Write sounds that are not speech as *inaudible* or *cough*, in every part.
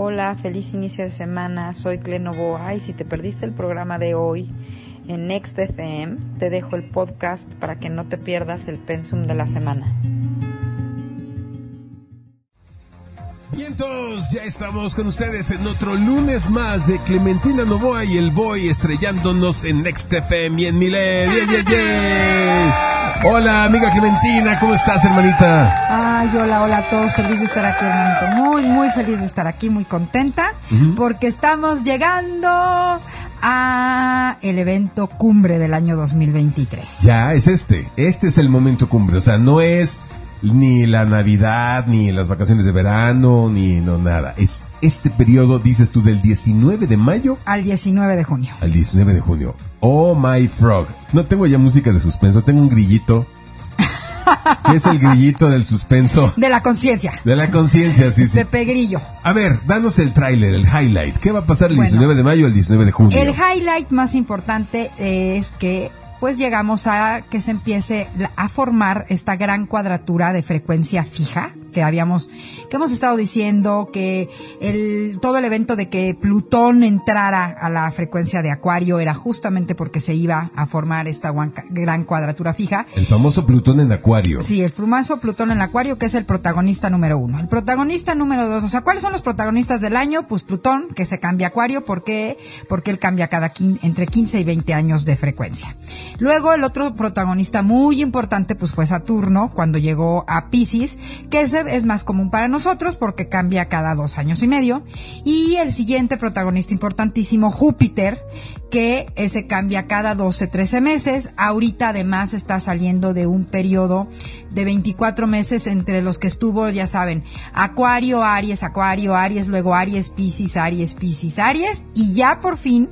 Hola, feliz inicio de semana. Soy Clenovoa y si te perdiste el programa de hoy en Next FM, te dejo el podcast para que no te pierdas el pensum de la semana. Vientos, ya estamos con ustedes en otro lunes más de Clementina Novoa y el Boy estrellándonos en Next FM y en Milet. Yeah, yeah, yeah. Hola, amiga Clementina, ¿cómo estás, hermanita? Ay, hola, hola a todos, feliz de estar aquí, hermanito. Muy, muy feliz de estar aquí, muy contenta, porque estamos llegando a el evento cumbre del año 2023. Ya, es este. Este es el momento cumbre. O sea, no es ni la Navidad, ni las vacaciones de verano, ni no nada. Es este periodo, dices tú, del 19 de mayo Al 19 de junio. al 19 de junio. Oh my frog. No tengo ya música de suspenso, tengo un grillito. *laughs* ¿Qué es el grillito del suspenso? De la conciencia. De la conciencia, sí, sí. Pepe Grillo. A ver, danos el tráiler, el highlight. ¿Qué va a pasar el Bueno. 19 de mayo al 19 de junio? El highlight más importante es que pues llegamos a que se empiece a formar esta gran cuadratura de frecuencia fija que habíamos que hemos estado diciendo que el todo el evento de que Plutón entrara a la frecuencia de Acuario era justamente porque se iba a formar esta gran cuadratura fija El famoso Plutón en Acuario. Sí, el frumazo Plutón en Acuario, que es el protagonista número uno. El protagonista número dos, o sea, ¿cuáles son los protagonistas del año? Pues Plutón, que se cambia a Acuario, ¿por qué? Porque él cambia cada entre 15 y 20 años de frecuencia. Luego, el otro protagonista muy importante, pues fue Saturno, cuando llegó a Pisces, que ese es más común para nosotros porque cambia cada dos años y medio. Y el siguiente protagonista importantísimo, Júpiter, que ese cambia cada 12, 13 meses. Ahorita además está saliendo de un periodo de 24 meses entre los que estuvo, ya saben, Acuario, Aries, Acuario, Aries, luego Aries, Piscis, Aries, Piscis, Aries, y ya por fin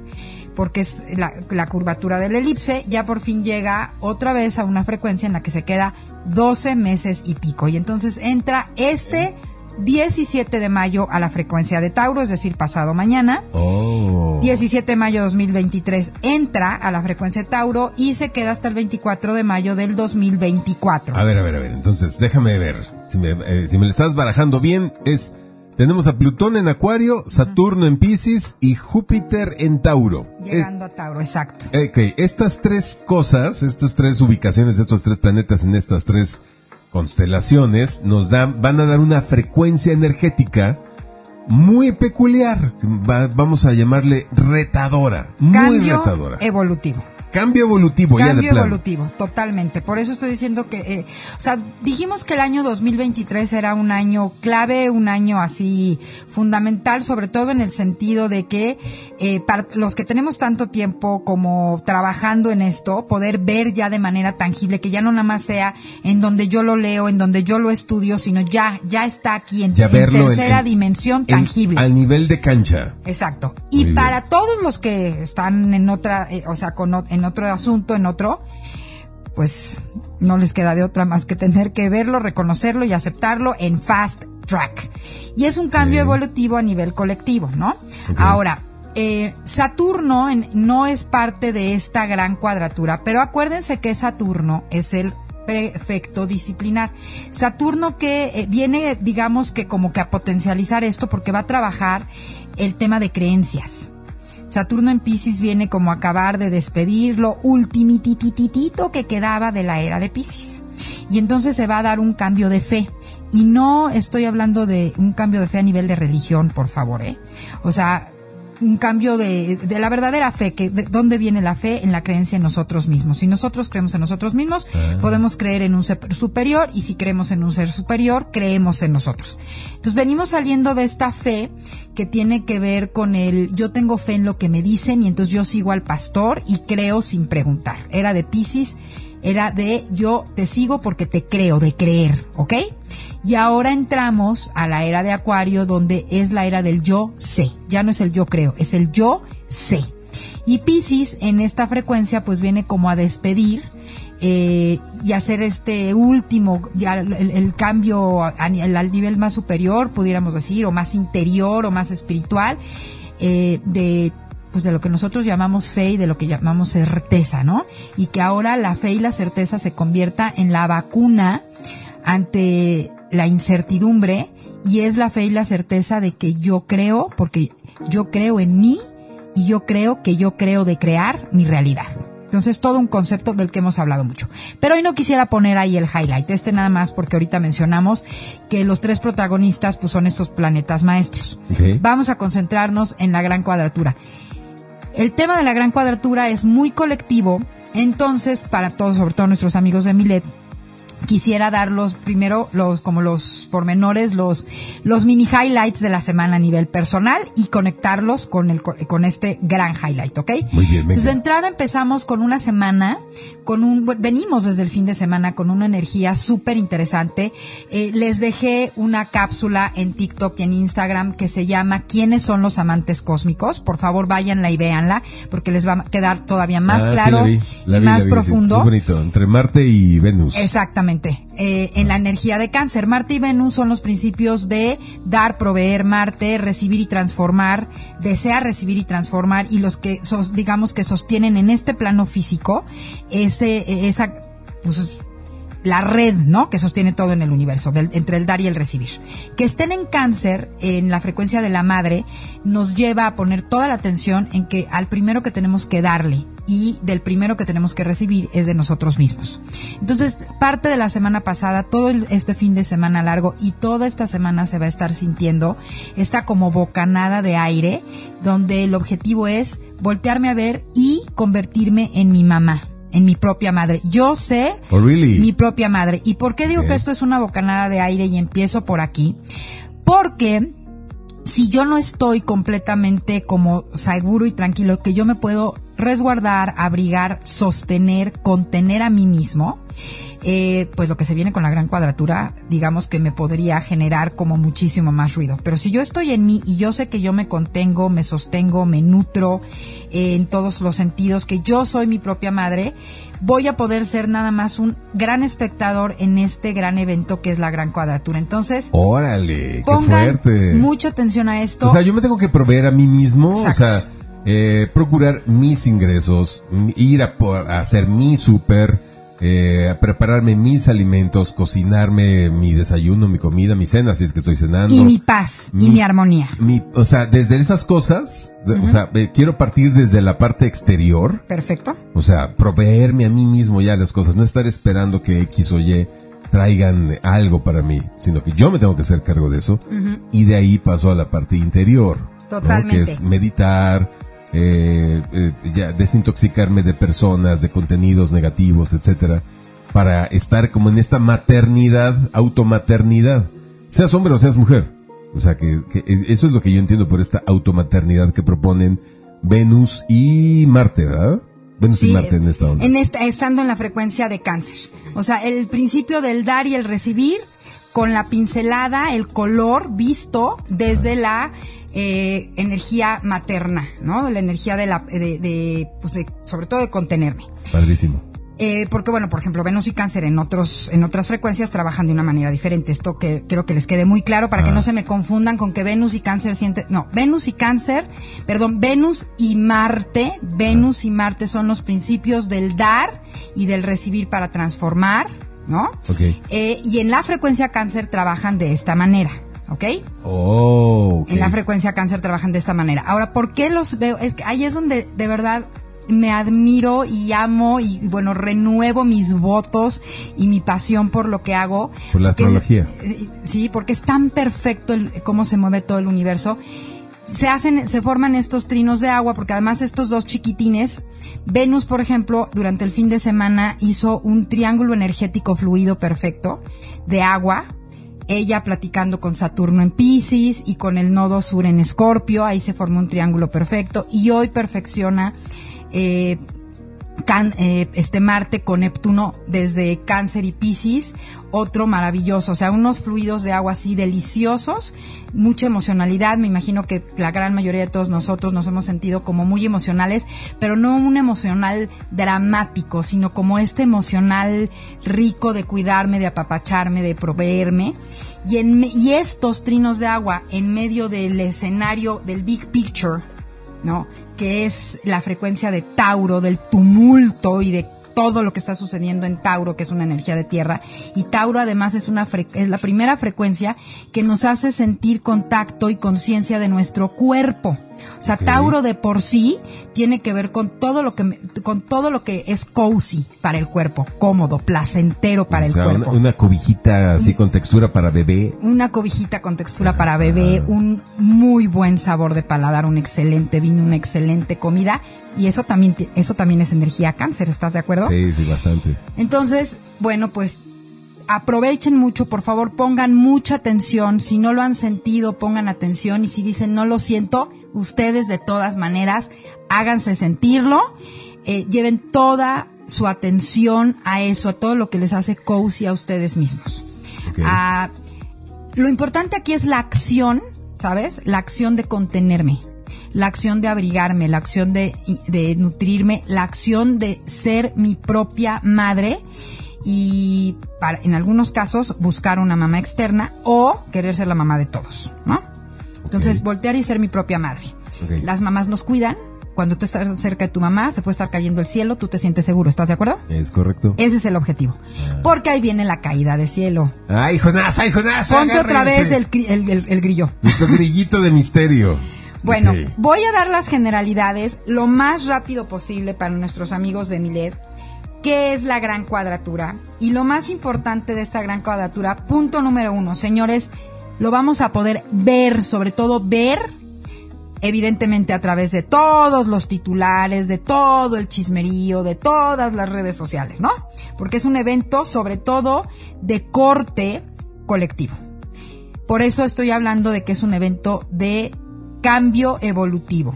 porque es la, la curvatura del elipse, ya por fin llega otra vez a una frecuencia en la que se queda 12 meses y pico. Y entonces entra este 17 de mayo a la frecuencia de Tauro, es decir, pasado mañana. Oh. 17 de mayo de 2023 entra a la frecuencia de Tauro y se queda hasta el 24 de mayo del 2024. A ver, a ver, a ver. Entonces, déjame ver. Si me, eh, si me lo estás barajando bien, es. Tenemos a Plutón en Acuario, Saturno en Pisces y Júpiter en Tauro. Llegando a Tauro, exacto. Eh, ok, estas tres cosas, estas tres ubicaciones de estos tres planetas en estas tres constelaciones, nos dan, van a dar una frecuencia energética muy peculiar. Va- vamos a llamarle retadora. Muy Cambio retadora. evolutivo. Cambio evolutivo ya de Cambio evolutivo, totalmente. Por eso estoy diciendo que, eh, o sea, dijimos que el año 2023 era un año clave, un año así fundamental, sobre todo en el sentido de que eh, para los que tenemos tanto tiempo como trabajando en esto, poder ver ya de manera tangible, que ya no nada más sea en donde yo lo leo, en donde yo lo estudio, sino ya, ya está aquí en, Ya verlo tercera en- dimensión En- tangible. al nivel de cancha. Exacto. Muy Y bien. para todos los que están en otra, eh, o sea, con, en otro asunto, en otro, pues no les queda de otra más que tener que verlo, reconocerlo y aceptarlo en fast track. Y es un cambio Sí. evolutivo a nivel colectivo, ¿no? Ahora, eh, Saturno en- no es parte de esta gran cuadratura, pero acuérdense que Saturno es el prefecto disciplinar. Saturno que eh, viene, digamos que como que a potencializar esto porque va a trabajar el tema de creencias. Saturno en Pisces viene como acabar de despedir lo ultimitititito que quedaba de la era de Pisces. Y entonces se va a dar un cambio de fe. Y no estoy hablando de un cambio de fe a nivel de religión, por favor, ¿eh? O sea, un cambio de, de la verdadera fe, que de dónde viene la fe en la creencia en nosotros mismos. Si nosotros creemos en nosotros mismos, podemos creer en un ser superior y si creemos en un ser superior, creemos en nosotros. Entonces venimos saliendo de esta fe que tiene que ver con el yo tengo fe en lo que me dicen y entonces yo sigo al pastor y creo sin preguntar. Era de Pisces, era de yo te sigo porque te creo, de creer, ¿ok? Y ahora entramos a la era de Acuario, donde es la era del yo sé. Ya no es el yo creo, es el yo sé. Y Pisces en esta frecuencia pues viene como a despedir eh, y hacer este último, ya el, cambio a- a- al nivel más superior, pudiéramos decir, o más interior o más espiritual, eh, de pues de lo que nosotros llamamos fe y de lo que llamamos certeza, ¿no? Y que ahora la fe y la certeza se convierta en la vacuna ante la incertidumbre y es la fe y la certeza de que yo creo, porque yo creo en mí y yo creo que yo creo de crear mi realidad. Entonces, todo un concepto del que hemos hablado mucho. Pero hoy no quisiera poner ahí el highlight, este nada más porque ahorita mencionamos que los tres protagonistas pues son estos planetas maestros. Vamos a concentrarnos en la gran cuadratura. El tema de la gran cuadratura es muy colectivo, entonces para todos, sobre todo nuestros amigos de Milet, quisiera dar los primero los como los pormenores, los los mini highlights de la semana a nivel personal y conectarlos con el con este gran highlight, ¿ok? Muy bien, venga. Entonces de entrada empezamos con una semana con un venimos desde el fin de semana con una energía súper interesante. Eh, les dejé una cápsula en TikTok y en Instagram que se llama ¿Quiénes son los amantes cósmicos? Por favor, váyanla y véanla porque les va a quedar todavía más Ah, sí, claro la vi, la y vi, más vi, sí. profundo. Bonito, entre Marte y Venus. Exactamente. Eh, en la energía de cáncer, Marte y Venus son los principios de dar, proveer, Marte, recibir y transformar, desea recibir y transformar y los que digamos que sostienen en este plano físico ese, esa, pues, la red, ¿no? Que sostiene todo en el universo, del- entre el dar y el recibir. Que estén en cáncer, en la frecuencia de la madre, nos lleva a poner toda la atención en que al primero que tenemos que darle y del primero que tenemos que recibir es de nosotros mismos. Entonces, parte de la semana pasada, todo este fin de semana largo y toda esta semana se va a estar sintiendo esta como bocanada de aire, donde el objetivo es voltearme a ver y convertirme en mi mamá en mi propia madre. Yo sé Oh, really? mi propia madre. ¿Y por qué digo que esto es una bocanada de aire y empiezo por aquí? Porque si yo no estoy completamente como seguro y tranquilo que yo me puedo resguardar, abrigar, sostener, contener a mí mismo, eh, pues lo que se viene con la gran cuadratura, digamos que me podría generar como muchísimo más ruido. Pero si yo estoy en mí y yo sé que yo me contengo, me sostengo, me nutro eh, en todos los sentidos, que yo soy mi propia madre, voy a poder ser nada más un gran espectador en este gran evento que es la gran cuadratura. Entonces, Órale, qué fuerte. mucha atención a esto. O sea, yo me tengo que proveer a mí mismo, Exacto. o sea, eh, procurar mis ingresos, ir a, por- a hacer mi súper, eh, prepararme mis alimentos, cocinarme mi desayuno, mi comida, mi cena, si es que estoy cenando. y mi paz y Mi- armonía. Mi- o sea, desde esas cosas, o sea, eh, quiero partir desde la parte exterior, Perfecto. o sea, proveerme a mí mismo ya las cosas, no estar esperando que X o Y traigan algo para mí, sino que yo me tengo que hacer cargo de eso y de ahí paso a la parte interior, ¿no? Totalmente. que es meditar, eh, eh, ya desintoxicarme de personas, de contenidos negativos, etcétera, para estar como en esta maternidad, automaternidad, seas hombre o seas mujer. O sea, que, que eso es lo que yo entiendo por esta automaternidad que proponen Venus y Marte, ¿verdad? Venus y Marte en esta onda. en esta- estando en la frecuencia de cáncer. O sea, el principio del dar y el recibir con la pincelada, el color visto desde la eh, energía materna, ¿no? La energía de la, de, de, pues de- sobre todo de contenerme. Padrísimo. Eh, porque bueno, por ejemplo, Venus y Cáncer en otros en otras frecuencias trabajan de una manera diferente. Esto que quiero que les quede muy claro para que no se me confundan con que Venus y Cáncer sienten, no, Venus y Cáncer, perdón, Venus y Marte, Venus y Marte son los principios del dar y del recibir para transformar, ¿no? Ok. Eh, y en la frecuencia Cáncer trabajan de esta manera, ¿ok? Oh, ok. En la frecuencia cáncer trabajan de esta manera. Ahora, ¿por qué los veo? Es que ahí es donde de verdad me admiro y amo y bueno, renuevo mis votos y mi pasión por lo que hago. Por la astrología. eh, Sí, porque es tan perfecto el- cómo se mueve todo el universo. Se hacen, se forman estos trinos de agua, porque además estos dos chiquitines, Venus, por ejemplo, durante el fin de semana hizo un triángulo energético fluido perfecto de agua, ella platicando con Saturno en Pisces y con el nodo sur en Escorpio, ahí se formó un triángulo perfecto y hoy perfecciona eh, Eh, este Marte con Neptuno desde Cáncer y Piscis, otro maravilloso, o sea, unos fluidos de agua así deliciosos, mucha emocionalidad, me imagino que la gran mayoría de todos nosotros nos hemos sentido como muy emocionales, pero no un emocional dramático, sino como este emocional rico de cuidarme, de apapacharme, de proveerme. Y, en, y estos trinos de agua en medio del escenario del big picture, ¿no? Que es la frecuencia de Tauro, del tumulto y de todo lo que está sucediendo en Tauro, que es una energía de tierra. Y Tauro además es, una es la primera frecuencia que nos hace sentir contacto y conciencia de nuestro cuerpo. O sea, Tauro de por sí tiene que ver con todo lo que con todo lo que es cozy para el cuerpo, cómodo, placentero para el cuerpo. Una, una, cobijita así con textura para bebé. Una cobijita con textura para bebé, un muy buen sabor de paladar, un excelente vino, una excelente comida y eso también eso también es energía cáncer, ¿estás de acuerdo? Sí, sí, bastante. Entonces, bueno, pues aprovechen mucho, por favor, pongan mucha atención. Si no lo han sentido, pongan atención. Y si dicen no lo siento, ustedes de todas maneras háganse sentirlo. Eh, lleven toda su atención a eso, a todo lo que les hace cozy a ustedes mismos. Ah, lo importante aquí es la acción, ¿sabes? La acción de contenerme, la acción de abrigarme, la acción de, de nutrirme, la acción de ser mi propia madre y para, en algunos casos buscar una mamá externa o querer ser la mamá de todos, ¿no? Entonces, voltear y ser mi propia madre. Las mamás nos cuidan. Cuando tú estás cerca de tu mamá, se puede estar cayendo el cielo, tú te sientes seguro, ¿estás de acuerdo? Es correcto. Ese es el objetivo. Ah. Porque ahí viene la caída de cielo. ¡Ay, Jonás, ay, Jonás! Ponte otra vez el, el, grillo. Nuestro grillito de misterio. *laughs* Bueno, voy a dar las generalidades lo más rápido posible para nuestros amigos de Milet ¿Qué es la gran cuadratura? Y lo más importante de esta gran cuadratura, punto número uno, señores, lo vamos a poder ver, sobre todo ver, evidentemente a través de todos los titulares, de todo el chismerío, de todas las redes sociales, ¿no? Porque es un evento sobre todo de corte colectivo. Por eso estoy hablando de que es un evento de cambio evolutivo.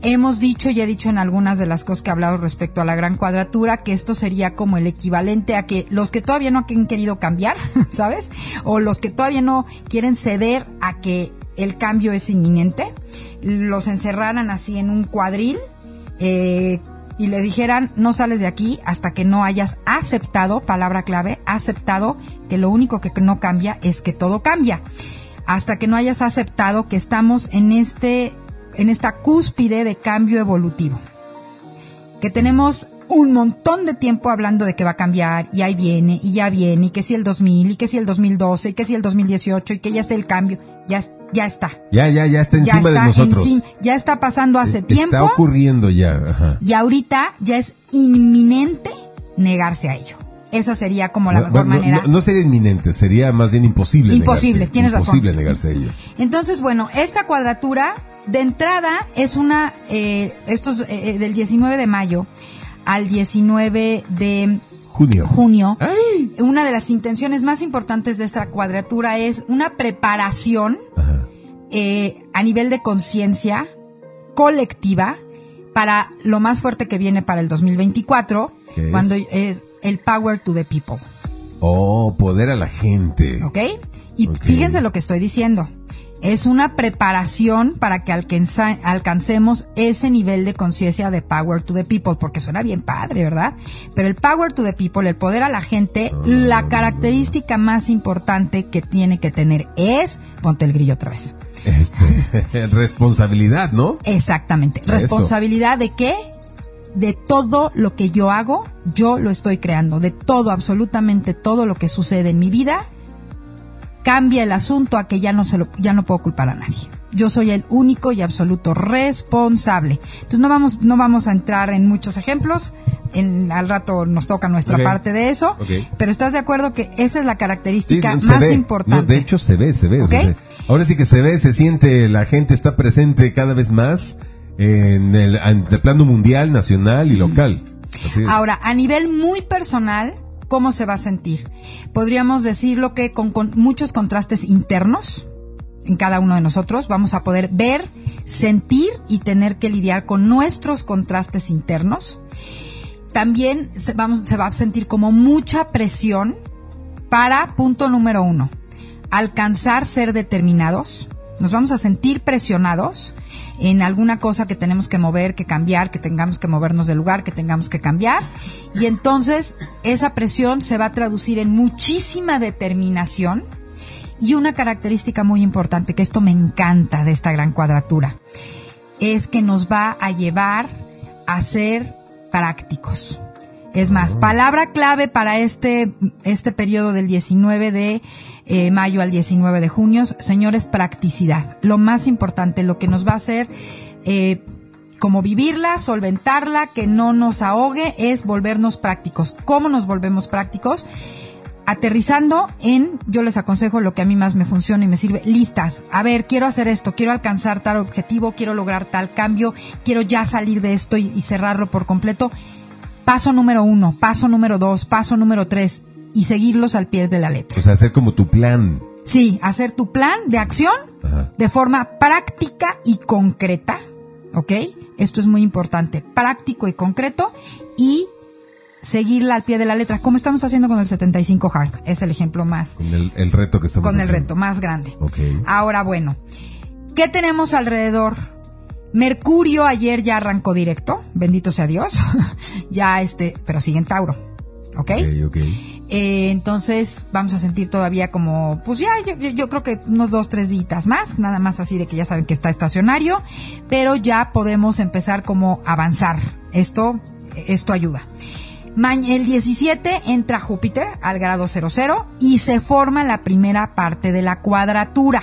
Hemos dicho y he dicho en algunas de las cosas que he hablado respecto a la gran cuadratura que esto sería como el equivalente a que los que todavía no han querido cambiar, *laughs* ¿sabes? O los que todavía no quieren ceder a que el cambio es inminente, los encerraran así en un cuadril eh, y le dijeran no sales de aquí hasta que no hayas aceptado, palabra clave, aceptado que lo único que no cambia es que todo cambia. Hasta que no hayas aceptado que estamos en este en esta cúspide de cambio evolutivo. Que tenemos un montón de tiempo hablando de que va a cambiar y ahí viene y ya viene y que si el 2000 y que si el 2012 y que si el 2018 y que ya está el cambio, ya, ya está. Ya, ya, ya está encima de nosotros. ya está pasando hace tiempo. Está ocurriendo ya. Y ahorita ya es inminente negarse a ello. Esa sería como la mejor manera. No, sería inminente, sería más bien imposible. Imposible, tienes razón. Imposible negarse a ello. Entonces, bueno, esta cuadratura de entrada es una, eh, esto es eh, eh, del 19 de mayo al 19 de junio. junio. Una de las intenciones más importantes de esta cuadratura es una preparación eh, a nivel de conciencia colectiva para lo más fuerte que viene para el 2024, cuando es el power to the people. Oh, poder a la gente. ¿Ok? Y fíjense lo que estoy diciendo es una preparación para que alcancemos ese nivel de conciencia de power to the people, porque suena bien padre, ¿verdad? Pero el power to the people, el poder a la gente, la característica más importante que tiene que tener es, ponte el grillo otra vez. Este, *laughs* responsabilidad, ¿no? Exactamente. ¿Responsabilidad de qué? de todo lo que yo hago, yo lo estoy creando, de todo, absolutamente todo lo que sucede en mi vida, cambia el asunto a que ya no se lo, ya no puedo culpar a nadie. Yo soy el único y absoluto responsable. Entonces no vamos, no vamos a entrar en muchos ejemplos. En, al rato nos toca nuestra parte de eso. Pero estás de acuerdo que esa es la característica más importante. de hecho se ve, se ve. ahora sí que se ve, se siente, la gente está presente cada vez más en el, en el plano mundial, nacional y local. Ahora, a nivel muy personal, ¿cómo se va a sentir? podríamos decirlo que con, muchos contrastes internos en cada uno de nosotros vamos a poder ver, sentir y tener que lidiar con nuestros contrastes internos. También se, vamos, se va a sentir como mucha presión para, punto número uno, alcanzar ser determinados. Nos vamos a sentir presionados en alguna cosa que tenemos que mover, que cambiar, que tengamos que movernos del lugar, que tengamos que cambiar. Y entonces esa presión se va a traducir en muchísima determinación y una característica muy importante, que esto me encanta de esta gran cuadratura, es que nos va a llevar a ser prácticos. Es más, palabra clave para este, este periodo del 19 de eh, mayo al 19 de junio, señores, practicidad. Lo más importante, lo que nos va a hacer eh, como vivirla, solventarla, que no nos ahogue, es volvernos prácticos. ¿Cómo nos volvemos prácticos? Aterrizando en, yo les aconsejo lo que a mí más me funciona y me sirve, listas. A ver, quiero hacer esto, quiero alcanzar tal objetivo, quiero lograr tal cambio, quiero ya salir de esto y, y cerrarlo por completo. Paso número uno, paso número dos, paso número tres y seguirlos al pie de la letra. O sea, hacer como tu plan. Sí, hacer tu plan de acción Ajá. de forma práctica y concreta, ¿ok? Esto es muy importante, práctico y concreto y seguirla al pie de la letra, como estamos haciendo con el 75 Hard, es el ejemplo más, Con el, el reto que estamos con el reto más grande. Ok. Ahora bueno, ¿qué tenemos alrededor? Mercurio ayer ya arrancó directo, bendito sea Dios, *laughs* ya este, pero sigue en Tauro, ¿ok? Ok, ok. Eh, entonces vamos a sentir todavía como, pues ya, yo, creo que unos dos, tres días más, nada más así de que ya saben que está estacionario, pero ya podemos empezar como avanzar. Esto, esto ayuda. El 17 entra Júpiter al grado 00 y se forma la primera parte de la cuadratura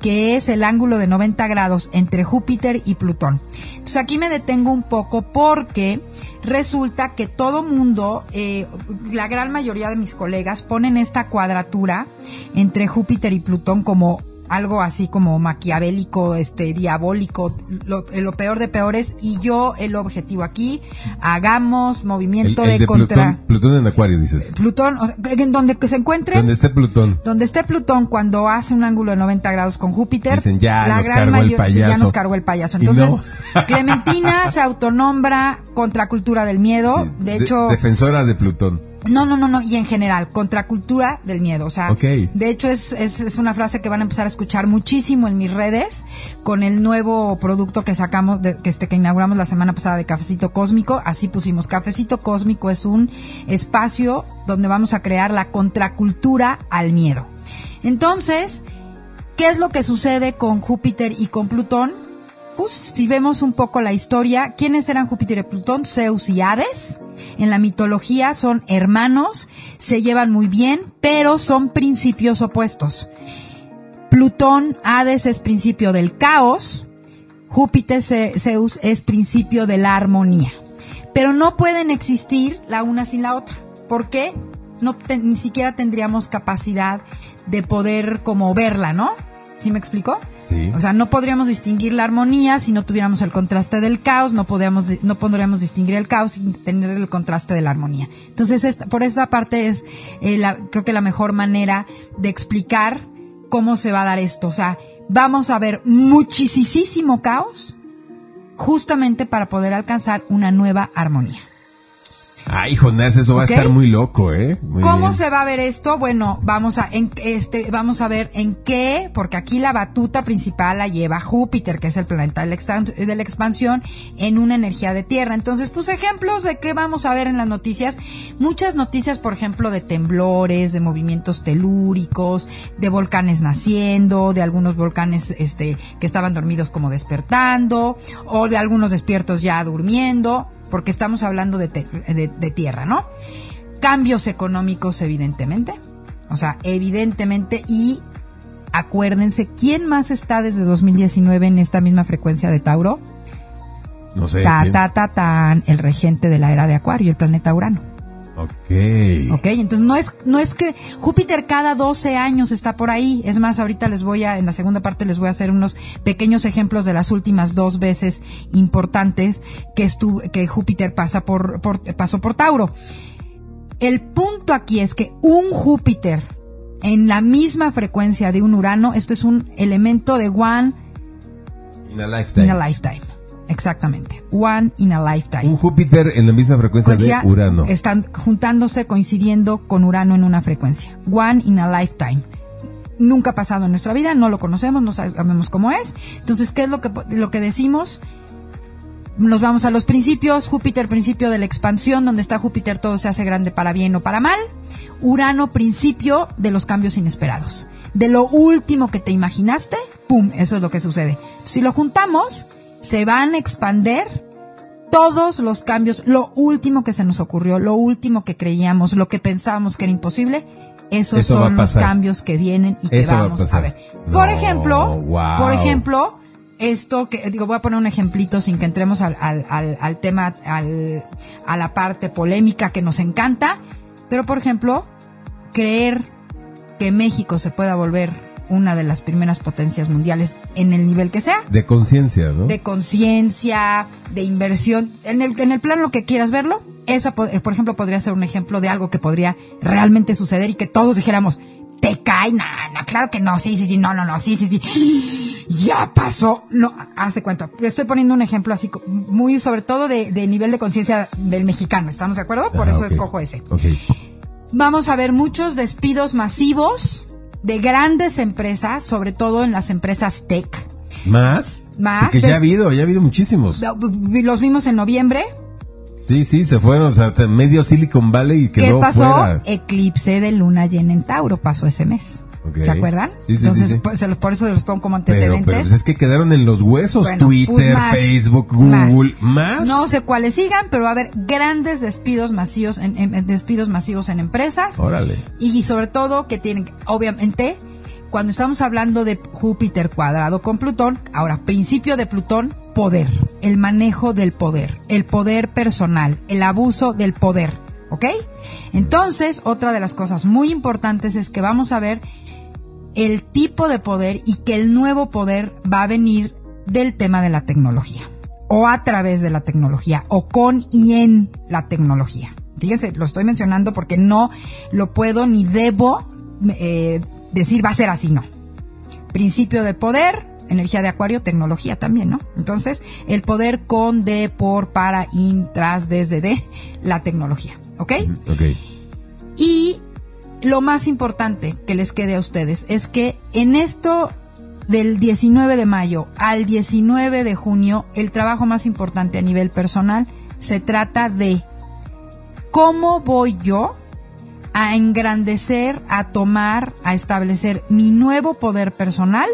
que es el ángulo de 90 grados entre Júpiter y Plutón. Entonces aquí me detengo un poco porque resulta que todo mundo, eh, la gran mayoría de mis colegas ponen esta cuadratura entre Júpiter y Plutón como algo así como maquiavélico, este, diabólico, lo, lo peor de peores, y yo el objetivo aquí, hagamos movimiento el de, de contra Plutón, Plutón en Acuario, dices. Plutón, o sea, en donde que se encuentre Donde esté Plutón. donde esté Plutón cuando hace un ángulo de 90 grados con Júpiter, Dicen, ya nos gran cargó el ya nos cargó el payaso. No. Entonces, Clementina se autonombra contracultura del miedo. *laughs* Sí, de hecho, defensora de Plutón. No, no, no, no, y en general, contracultura del miedo. O sea, de hecho es, es, es una frase que van a empezar a escuchar muchísimo en mis redes con el nuevo producto que sacamos, de, que, este, que inauguramos la semana pasada de Cafecito Cósmico. Así pusimos, Cafecito Cósmico es un espacio donde vamos a crear la contracultura al miedo. Entonces, ¿qué es lo que sucede con Júpiter y con Plutón? Si vemos un poco la historia, ¿quiénes eran Júpiter y Plutón? Zeus y Hades. En la mitología son hermanos, se llevan muy bien, pero son principios opuestos. Plutón, Hades es principio del caos, Júpiter, Zeus es principio de la armonía. Pero no pueden existir la una sin la otra. ¿Por qué? No ni siquiera tendríamos capacidad de poder como verla, ¿no? ¿Sí me explico? Sí. O sea, no podríamos distinguir la armonía si no tuviéramos el contraste del caos, no podríamos, no podríamos distinguir el caos sin tener el contraste de la armonía. Entonces, esta- por esta parte es, eh, la, creo que la mejor manera de explicar cómo se va a dar esto. O sea, vamos a ver muchísimo caos justamente para poder alcanzar una nueva armonía. Ay, Jonás, eso va a estar muy loco, ¿eh? Muy ¿Cómo bien. se va a ver esto? Bueno, vamos a en, este vamos a ver en qué, porque aquí la batuta principal la lleva Júpiter, que es el planeta de la, extan- de la expansión, en una energía de tierra. Entonces, pues ejemplos de qué vamos a ver en las noticias. Muchas noticias, por ejemplo, de temblores, de movimientos telúricos, de volcanes naciendo, de algunos volcanes este que estaban dormidos como despertando, o de algunos despiertos ya durmiendo, porque estamos hablando de, te- de- de tierra, ¿no? cambios económicos evidentemente, o sea, evidentemente y acuérdense, ¿quién más está desde 2019 en esta misma frecuencia de Tauro? No sé. Ta, ta, ta, tan, el regente de la era de Acuario, el planeta Urano. Ok. ¿Ok? Entonces no es, no es que Júpiter cada 12 años está por ahí. Es más, ahorita les voy a, en la segunda parte les voy a hacer unos pequeños ejemplos de las últimas dos veces importantes que estuvo, que Júpiter pasa por, por, pasó por Tauro. El punto aquí es que un Júpiter en la misma frecuencia de un Urano, esto es un elemento de one In a lifetime. in a lifetime. Exactamente. One in a lifetime. Un Júpiter en la misma frecuencia frecuencia de Urano. están juntándose, coincidiendo con Urano en una frecuencia. One in a lifetime. Nunca ha pasado en nuestra vida, no lo conocemos, no sabemos cómo es. Entonces, ¿qué es lo que, lo que decimos? Nos vamos a los principios. Júpiter, principio de la expansión, donde está Júpiter todo se hace grande para bien o para mal. Urano, principio de los cambios inesperados. De lo último que te imaginaste, ¡pum! Eso es lo que sucede. Si lo juntamos, se van a expander todos los cambios, lo último que se nos ocurrió, lo último que creíamos, lo que pensábamos que era imposible, esos Eso son los cambios que vienen y que Eso va a vamos a, ver. Por No, ejemplo, wow. por ejemplo, esto que digo, voy a poner un ejemplito sin que entremos al, al, al, al tema, al, a la parte polémica que nos encanta, pero por ejemplo, creer que México se pueda volver una de las primeras potencias mundiales en el nivel que sea, De conciencia, ¿no? de conciencia, de inversión, en el, en el plan lo que quieras verlo, esa, po- por ejemplo, podría ser un ejemplo de algo que podría realmente suceder y que todos dijéramos, te cae, no, claro que no, sí, sí, sí, no, no, no, sí, sí, sí, *gasps* ya pasó, no, hace cuenta, estoy poniendo un ejemplo así, muy sobre todo de, de nivel de conciencia del mexicano, ¿estamos de acuerdo? Por Ah, eso ok. escojo ese. Ok. Vamos a ver muchos despidos masivos de grandes empresas, sobre todo en las empresas tech. ¿Más? Más, Porque ya ha habido, ya ha habido muchísimos. Los vimos en noviembre. Sí, sí, se fueron, o sea, hasta medio Silicon Valley y ¿Qué quedó pasó? fuera. Eclipse de luna llena en Tauro pasó ese mes. ¿Se acuerdan? Sí, sí, Entonces, sí. Pues, por eso se los pongo como Pero, antecedentes. pero pues es que quedaron en los huesos. Bueno, Twitter, pues más, Facebook. Google, más. No sé cuáles sigan, pero va a haber grandes despidos masivos en, en- en despidos masivos en empresas. Órale. Y sobre todo que tienen, obviamente, cuando estamos hablando de Júpiter cuadrado con Plutón, ahora, principio de Plutón, poder, el manejo del poder, el poder personal, el abuso del poder, ¿ok? Entonces, otra de las cosas muy importantes es que vamos a ver el tipo de poder y que el nuevo poder va a venir del tema de la tecnología o a través de la tecnología o con y en la tecnología. Fíjense, lo estoy mencionando porque no lo puedo ni debo eh, decir va a ser así, no. Principio de poder, energía de acuario, tecnología también, ¿no? Entonces, el poder con, de, por, para, in, tras, desde, de, la tecnología, ¿ok? Ok. Y lo más importante que les quede a ustedes es que en esto del 19 de mayo al 19 de junio, el trabajo más importante a nivel personal se trata de cómo voy yo a engrandecer, a tomar, a establecer mi nuevo poder personal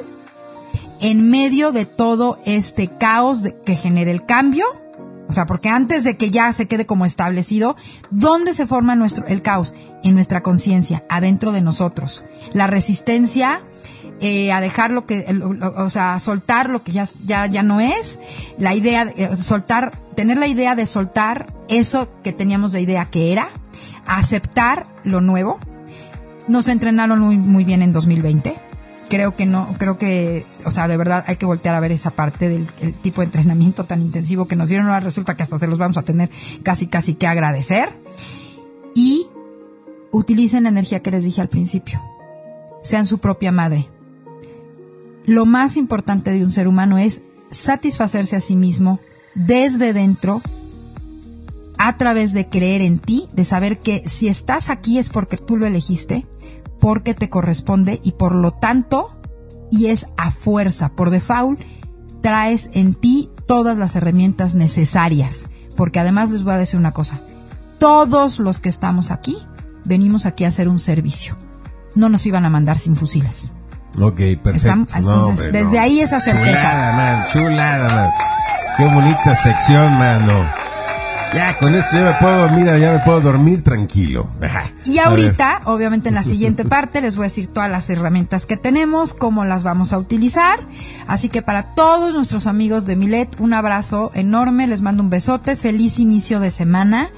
en medio de todo este caos que genera el cambio. O sea, porque antes de que ya se quede como establecido, ¿dónde se forma nuestro, el caos? En nuestra conciencia, adentro de nosotros. La resistencia eh, a dejar lo que, o sea, soltar lo que ya, ya, ya no es, la idea, de, eh, soltar, tener la idea de soltar eso que teníamos de idea que era, aceptar lo nuevo. Nos entrenaron muy, muy bien en 2020 creo que no, creo que, o sea, de verdad hay que voltear a ver esa parte del el tipo de entrenamiento tan intensivo que nos dieron. Ahora resulta que hasta se los vamos a tener casi, casi que agradecer. Y utilicen la energía que les dije al principio. Sean su propia madre. Lo más importante de un ser humano es satisfacerse a sí mismo desde dentro a través de creer en ti, de saber que si estás aquí es porque tú lo elegiste, porque te corresponde y por lo tanto, y es a fuerza, por default, traes en ti todas las herramientas necesarias. Porque además les voy a decir una cosa, todos los que estamos aquí, venimos aquí a hacer un servicio. No nos iban a mandar sin fusiles. Ok, perfecto. Estamos- No, entonces, hombre, desde no. ahí esa certeza. Chulada, man, chulada, man. Qué bonita sección, mano. Ya, con esto ya me puedo dormir, ya me puedo dormir tranquilo. Y ahorita, obviamente en la siguiente parte, les voy a decir todas las herramientas que tenemos, cómo las vamos a utilizar. Así que para todos nuestros amigos de Milet, un abrazo enorme, les mando un besote, feliz inicio de semana.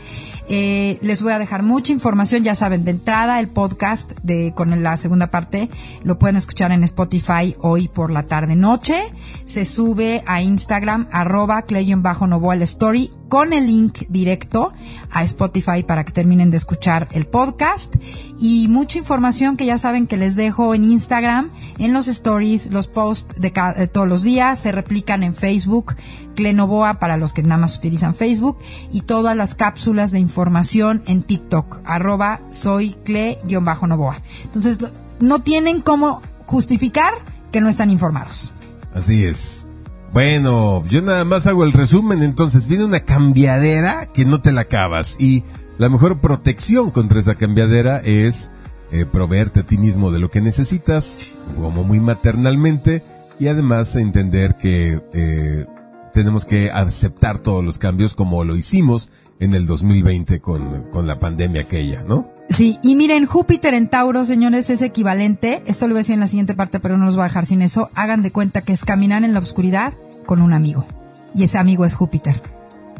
Eh, les voy a dejar mucha información, ya saben, de entrada el podcast de con la segunda parte lo pueden escuchar en Spotify hoy por la tarde noche. Se sube a Instagram arroba bajo novoa el story con el link directo a Spotify para que terminen de escuchar el podcast y mucha información que ya saben que les dejo en Instagram, en los stories, los posts de, ca- de todos los días, se replican en Facebook, Clenovoa para los que nada más utilizan Facebook y todas las cápsulas de información en TikTok, arroba soy cle-novoa. Entonces, no tienen cómo justificar que no están informados. Así es. Bueno, yo nada más hago el resumen, entonces viene una cambiadera que no te la acabas y la mejor protección contra esa cambiadera es eh, proveerte a ti mismo de lo que necesitas, como muy maternalmente, y además entender que eh, tenemos que aceptar todos los cambios como lo hicimos en el 2020 con, con la pandemia aquella, ¿no? Sí, y miren, Júpiter en Tauro, señores, es equivalente, esto lo voy a decir en la siguiente parte, pero no los voy a dejar sin eso, hagan de cuenta que es caminar en la oscuridad con un amigo, y ese amigo es Júpiter.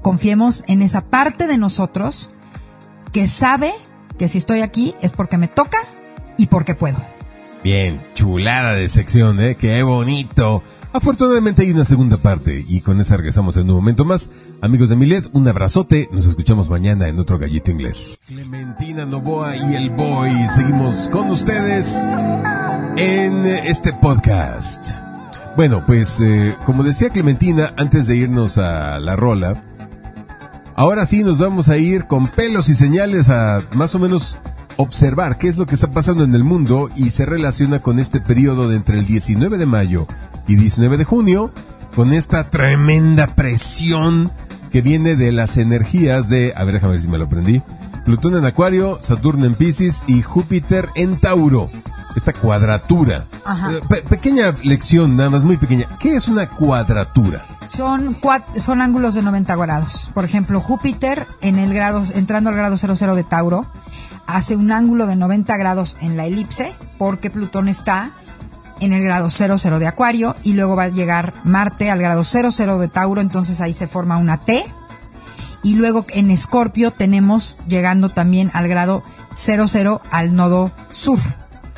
Confiemos en esa parte de nosotros que sabe que si estoy aquí es porque me toca y porque puedo. Bien, chulada de sección, ¿eh? Qué bonito. Afortunadamente hay una segunda parte y con esa regresamos en un momento más. Amigos de Milet, un abrazote. Nos escuchamos mañana en otro gallito inglés. Clementina Novoa y el Boy, seguimos con ustedes en este podcast. Bueno, pues eh, como decía Clementina, antes de irnos a la rola, ahora sí nos vamos a ir con pelos y señales a más o menos observar qué es lo que está pasando en el mundo y se relaciona con este periodo de entre el 19 de mayo y 19 de junio, con esta tremenda presión que viene de las energías de, a ver, déjame ver si me lo aprendí, Plutón en Acuario, Saturno en Pisces y Júpiter en Tauro. Esta cuadratura. Eh, pequeña lección, nada más muy pequeña. ¿Qué es una cuadratura? Son, son ángulos de 90 grados. Por ejemplo, Júpiter en el grado, entrando al grado 00 de Tauro, hace un ángulo de 90 grados en la elipse porque Plutón está en el grado 00 de Acuario y luego va a llegar Marte al grado 00 de Tauro, entonces ahí se forma una T. Y luego en Escorpio tenemos llegando también al grado 00 al nodo sur.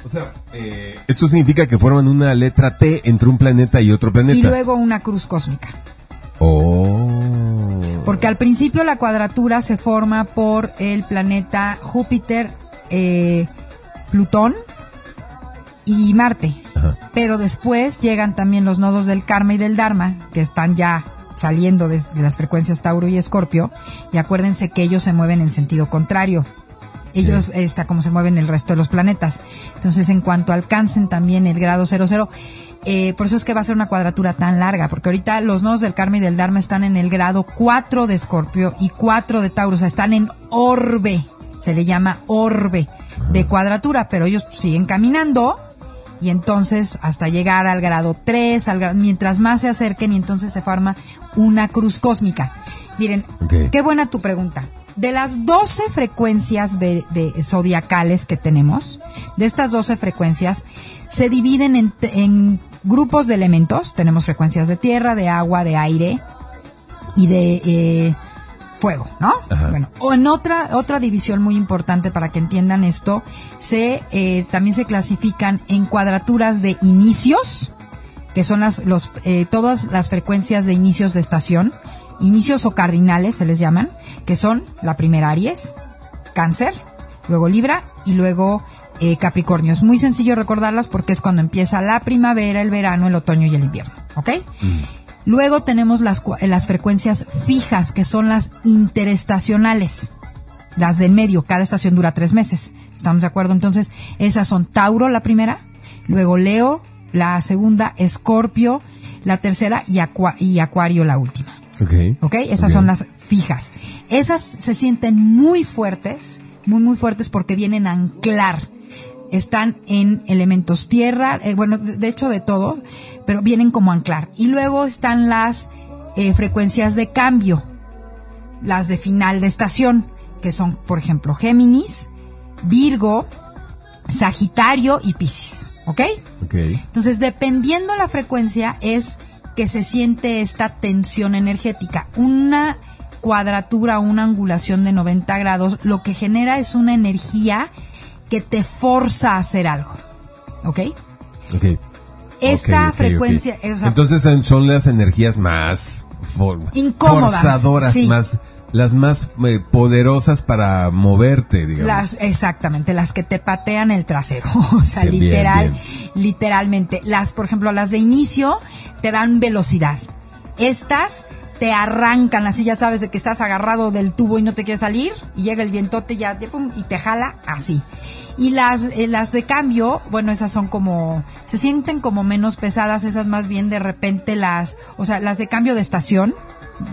O sea, eh, esto significa que forman una letra T entre un planeta y otro planeta. Y luego una cruz cósmica. Oh. Porque al principio la cuadratura se forma por el planeta Júpiter, eh, Plutón y Marte. Pero después llegan también los nodos del Karma y del Dharma, que están ya saliendo de, las frecuencias Tauro y Escorpio. Y acuérdense que ellos se mueven en sentido contrario. Ellos, está como se mueven el resto de los planetas. Entonces, en cuanto alcancen también el grado 00, eh, por eso es que va a ser una cuadratura tan larga, porque ahorita los nodos del Karma y del Dharma están en el grado 4 de Escorpio y 4 de Tauro, o sea, están en orbe, se le llama orbe de cuadratura, pero ellos siguen caminando y entonces hasta llegar al grado 3, al mientras más se acerquen y entonces se forma una cruz cósmica. Miren, qué buena tu pregunta. De las 12 frecuencias de, de zodiacales que tenemos, de estas 12 frecuencias, se dividen en, grupos de elementos. Tenemos frecuencias de tierra, de agua, de aire y de eh, fuego, ¿no? Bueno, o en otra otra división muy importante para que entiendan esto, se eh, también se clasifican en cuadraturas de inicios, que son las los eh, todas las frecuencias de inicios de estación, inicios o cardinales se les llaman, que son la primera Aries, Cáncer, luego Libra y luego eh, Capricornio. Es muy sencillo recordarlas porque es cuando empieza la primavera, el verano, el otoño y el invierno. ¿Ok? Mm. Luego tenemos las, las frecuencias fijas, que son las interestacionales. Las del medio, cada estación dura tres meses. ¿Estamos de acuerdo? Entonces, esas son Tauro, la primera, luego Leo, la segunda, Escorpio, la tercera y, y Acuario, la última. Ok. Ok, esas son las fijas. Esas se sienten muy fuertes, muy, muy fuertes porque vienen a anclar están en elementos tierra, eh, bueno, de hecho de todo, pero vienen como anclar. Y luego están las eh, frecuencias de cambio, las de final de estación, que son, por ejemplo, Géminis, Virgo, Sagitario y Piscis. ¿Ok? Ok. Entonces, dependiendo la frecuencia, es que se siente esta tensión energética. Una cuadratura, una angulación de 90 grados, lo que genera es una energía que te forza a hacer algo. ¿Ok? Ok. Esta frecuencia. Entonces son las energías más incómodas, forzadoras, más las más eh, poderosas para moverte, digamos. Las, exactamente, las que te patean el trasero, *laughs* o sea, literal, literalmente. Las, por ejemplo, las de inicio te dan velocidad. Estas te arrancan así, ya sabes, de que estás agarrado del tubo y no te quieres salir, y llega el vientote ya, y te jala así. Y las, eh, las de cambio, bueno, esas son como, se sienten como menos pesadas, esas más bien de repente las, o sea, las de cambio de estación,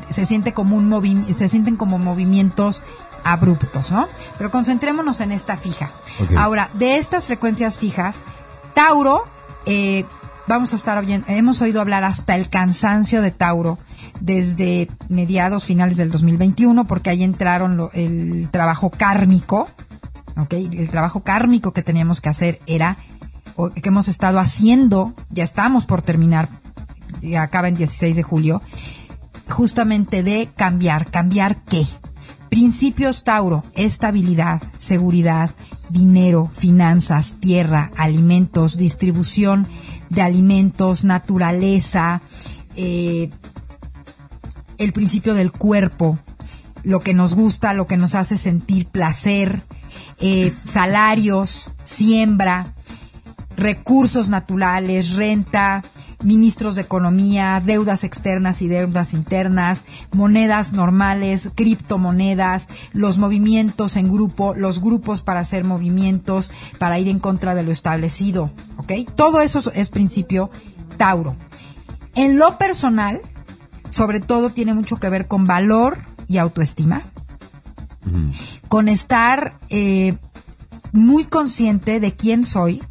se siente como un movi se sienten como movimientos abruptos, ¿no? Pero concentrémonos en esta fija. Ahora, de estas frecuencias fijas, Tauro, eh, vamos a estar bien, hemos oído hablar hasta el cansancio de Tauro, desde mediados finales del 2021 porque ahí entraron el trabajo kármico, ¿ok? El trabajo kármico que teníamos que hacer era, o que hemos estado haciendo, ya estamos por terminar, acaba en 16 de julio, justamente de cambiar. ¿Cambiar qué? Principios Tauro, estabilidad, seguridad, dinero, finanzas, tierra, alimentos, distribución de alimentos, naturaleza, eh, el principio del cuerpo, lo que nos gusta, lo que nos hace sentir placer, eh, salarios, siembra, recursos naturales, renta, ministros de economía, deudas externas y deudas internas, monedas normales, criptomonedas, los movimientos en grupo, los grupos para hacer movimientos, para ir en contra de lo establecido, ¿ok? Todo eso es principio Tauro. En lo personal, sobre todo tiene mucho que ver con valor y autoestima, con estar eh, muy consciente de quién soy,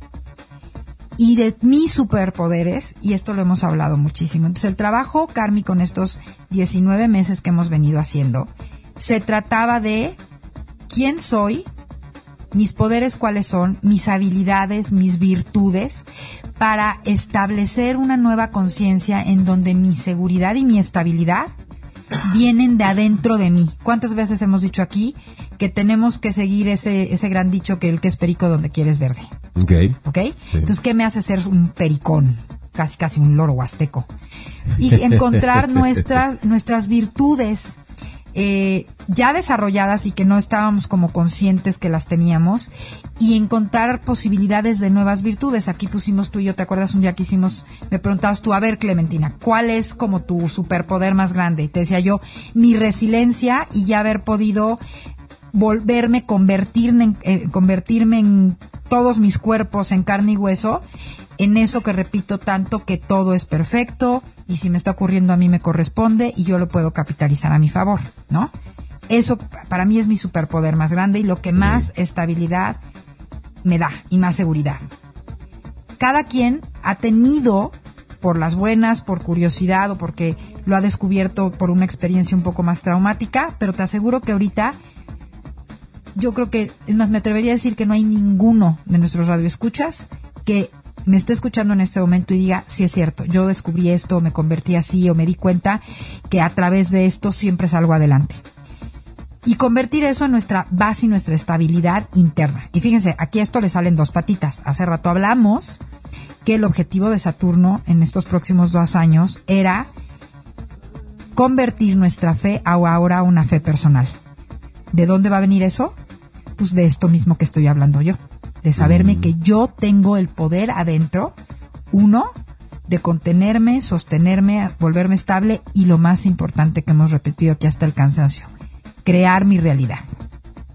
y de mis superpoderes, y esto lo hemos hablado muchísimo. Entonces, el trabajo kármico en estos 19 meses que hemos venido haciendo, se trataba de quién soy, mis poderes cuáles son, mis habilidades, mis virtudes, para establecer una nueva conciencia en donde mi seguridad y mi estabilidad vienen de adentro de mí. ¿Cuántas veces hemos dicho aquí que tenemos que seguir ese, ese gran dicho que el que es perico donde quieres verde? Ok. ¿Ok? Entonces, ¿qué me hace ser un pericón? Casi, casi un loro huasteco. Y encontrar *laughs* nuestras, nuestras virtudes eh, ya desarrolladas y que no estábamos como conscientes que las teníamos y encontrar posibilidades de nuevas virtudes. Aquí pusimos tú y yo, ¿te acuerdas un día que hicimos, me preguntabas tú, a ver Clementina, ¿cuál es como tu superpoder más grande? Y te decía yo, mi resiliencia y ya haber podido volverme, convertirme en, eh, convertirme en todos mis cuerpos en carne y hueso, en eso que repito tanto que todo es perfecto y si me está ocurriendo a mí me corresponde y yo lo puedo capitalizar a mi favor, ¿no? Eso para mí es mi superpoder más grande y lo que más estabilidad me da y más seguridad. Cada quien ha tenido, por las buenas, por curiosidad o porque lo ha descubierto por una experiencia un poco más traumática, pero te aseguro que ahorita yo creo que, es más, me atrevería a decir que no hay ninguno de nuestros radioescuchas que me esté escuchando en este momento y diga, sí es cierto, yo descubrí esto, me convertí así o me di cuenta que a través de esto siempre salgo adelante. Y convertir eso en nuestra base y nuestra estabilidad interna. Y fíjense, aquí a esto le salen dos patitas. Hace rato hablamos que el objetivo de Saturno en estos próximos dos años era convertir nuestra fe a ahora una fe personal. ¿De dónde va a venir eso? pues de esto mismo que estoy hablando yo, de saberme que yo tengo el poder adentro, uno, de contenerme, sostenerme, volverme estable y lo más importante que hemos repetido aquí hasta el cansancio, crear mi realidad.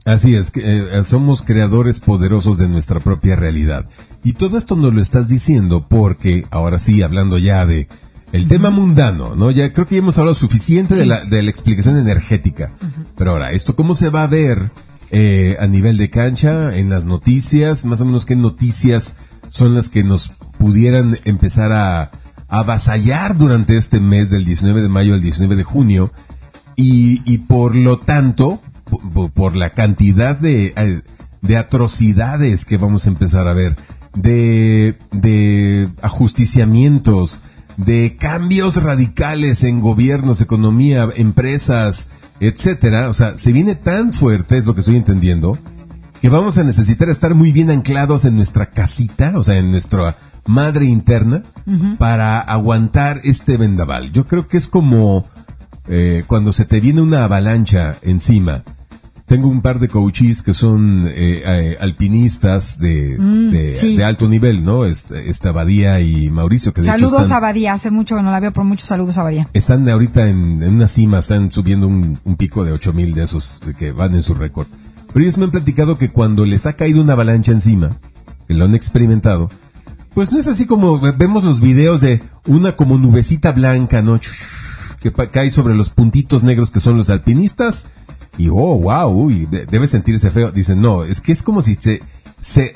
Así es, que eh, somos creadores poderosos de nuestra propia realidad. Y todo esto nos lo estás diciendo porque, ahora sí, hablando ya de el tema mundano, ¿no? Ya creo que ya hemos hablado suficiente de, la, de la explicación energética. Pero ahora, ¿esto cómo se va a ver eh, a nivel de cancha, en las noticias, más o menos qué noticias son las que nos pudieran empezar a, avasallar durante este mes del 19 de mayo al 19 de junio. Y, y por lo tanto, por, la cantidad de, eh, de atrocidades que vamos a empezar a ver, de, de ajusticiamientos, de cambios radicales en gobiernos, economía, empresas, etcétera, o sea, se viene tan fuerte, es lo que estoy entendiendo, que vamos a necesitar estar muy bien anclados en nuestra casita, o sea, en nuestra madre interna, para aguantar este vendaval. Yo creo que es como eh, cuando se te viene una avalancha encima tengo un par de coaches que son eh, eh, alpinistas de, mm, de, alto nivel, ¿no? Este, esta Abadía y Mauricio. Que saludos a Abadía, hace mucho que no la veo, por muchos saludos a Abadía. Están ahorita en, una cima, están subiendo un, pico de 8000 de esos que van en su récord. Pero ellos me han platicado que cuando les ha caído una avalancha encima, que lo han experimentado, pues no es así como vemos los videos de una como nubecita blanca, ¿no? Que cae sobre los puntitos negros que son los alpinistas y oh, wow, uy, debe sentirse feo. Dicen, no, es que es como si se, se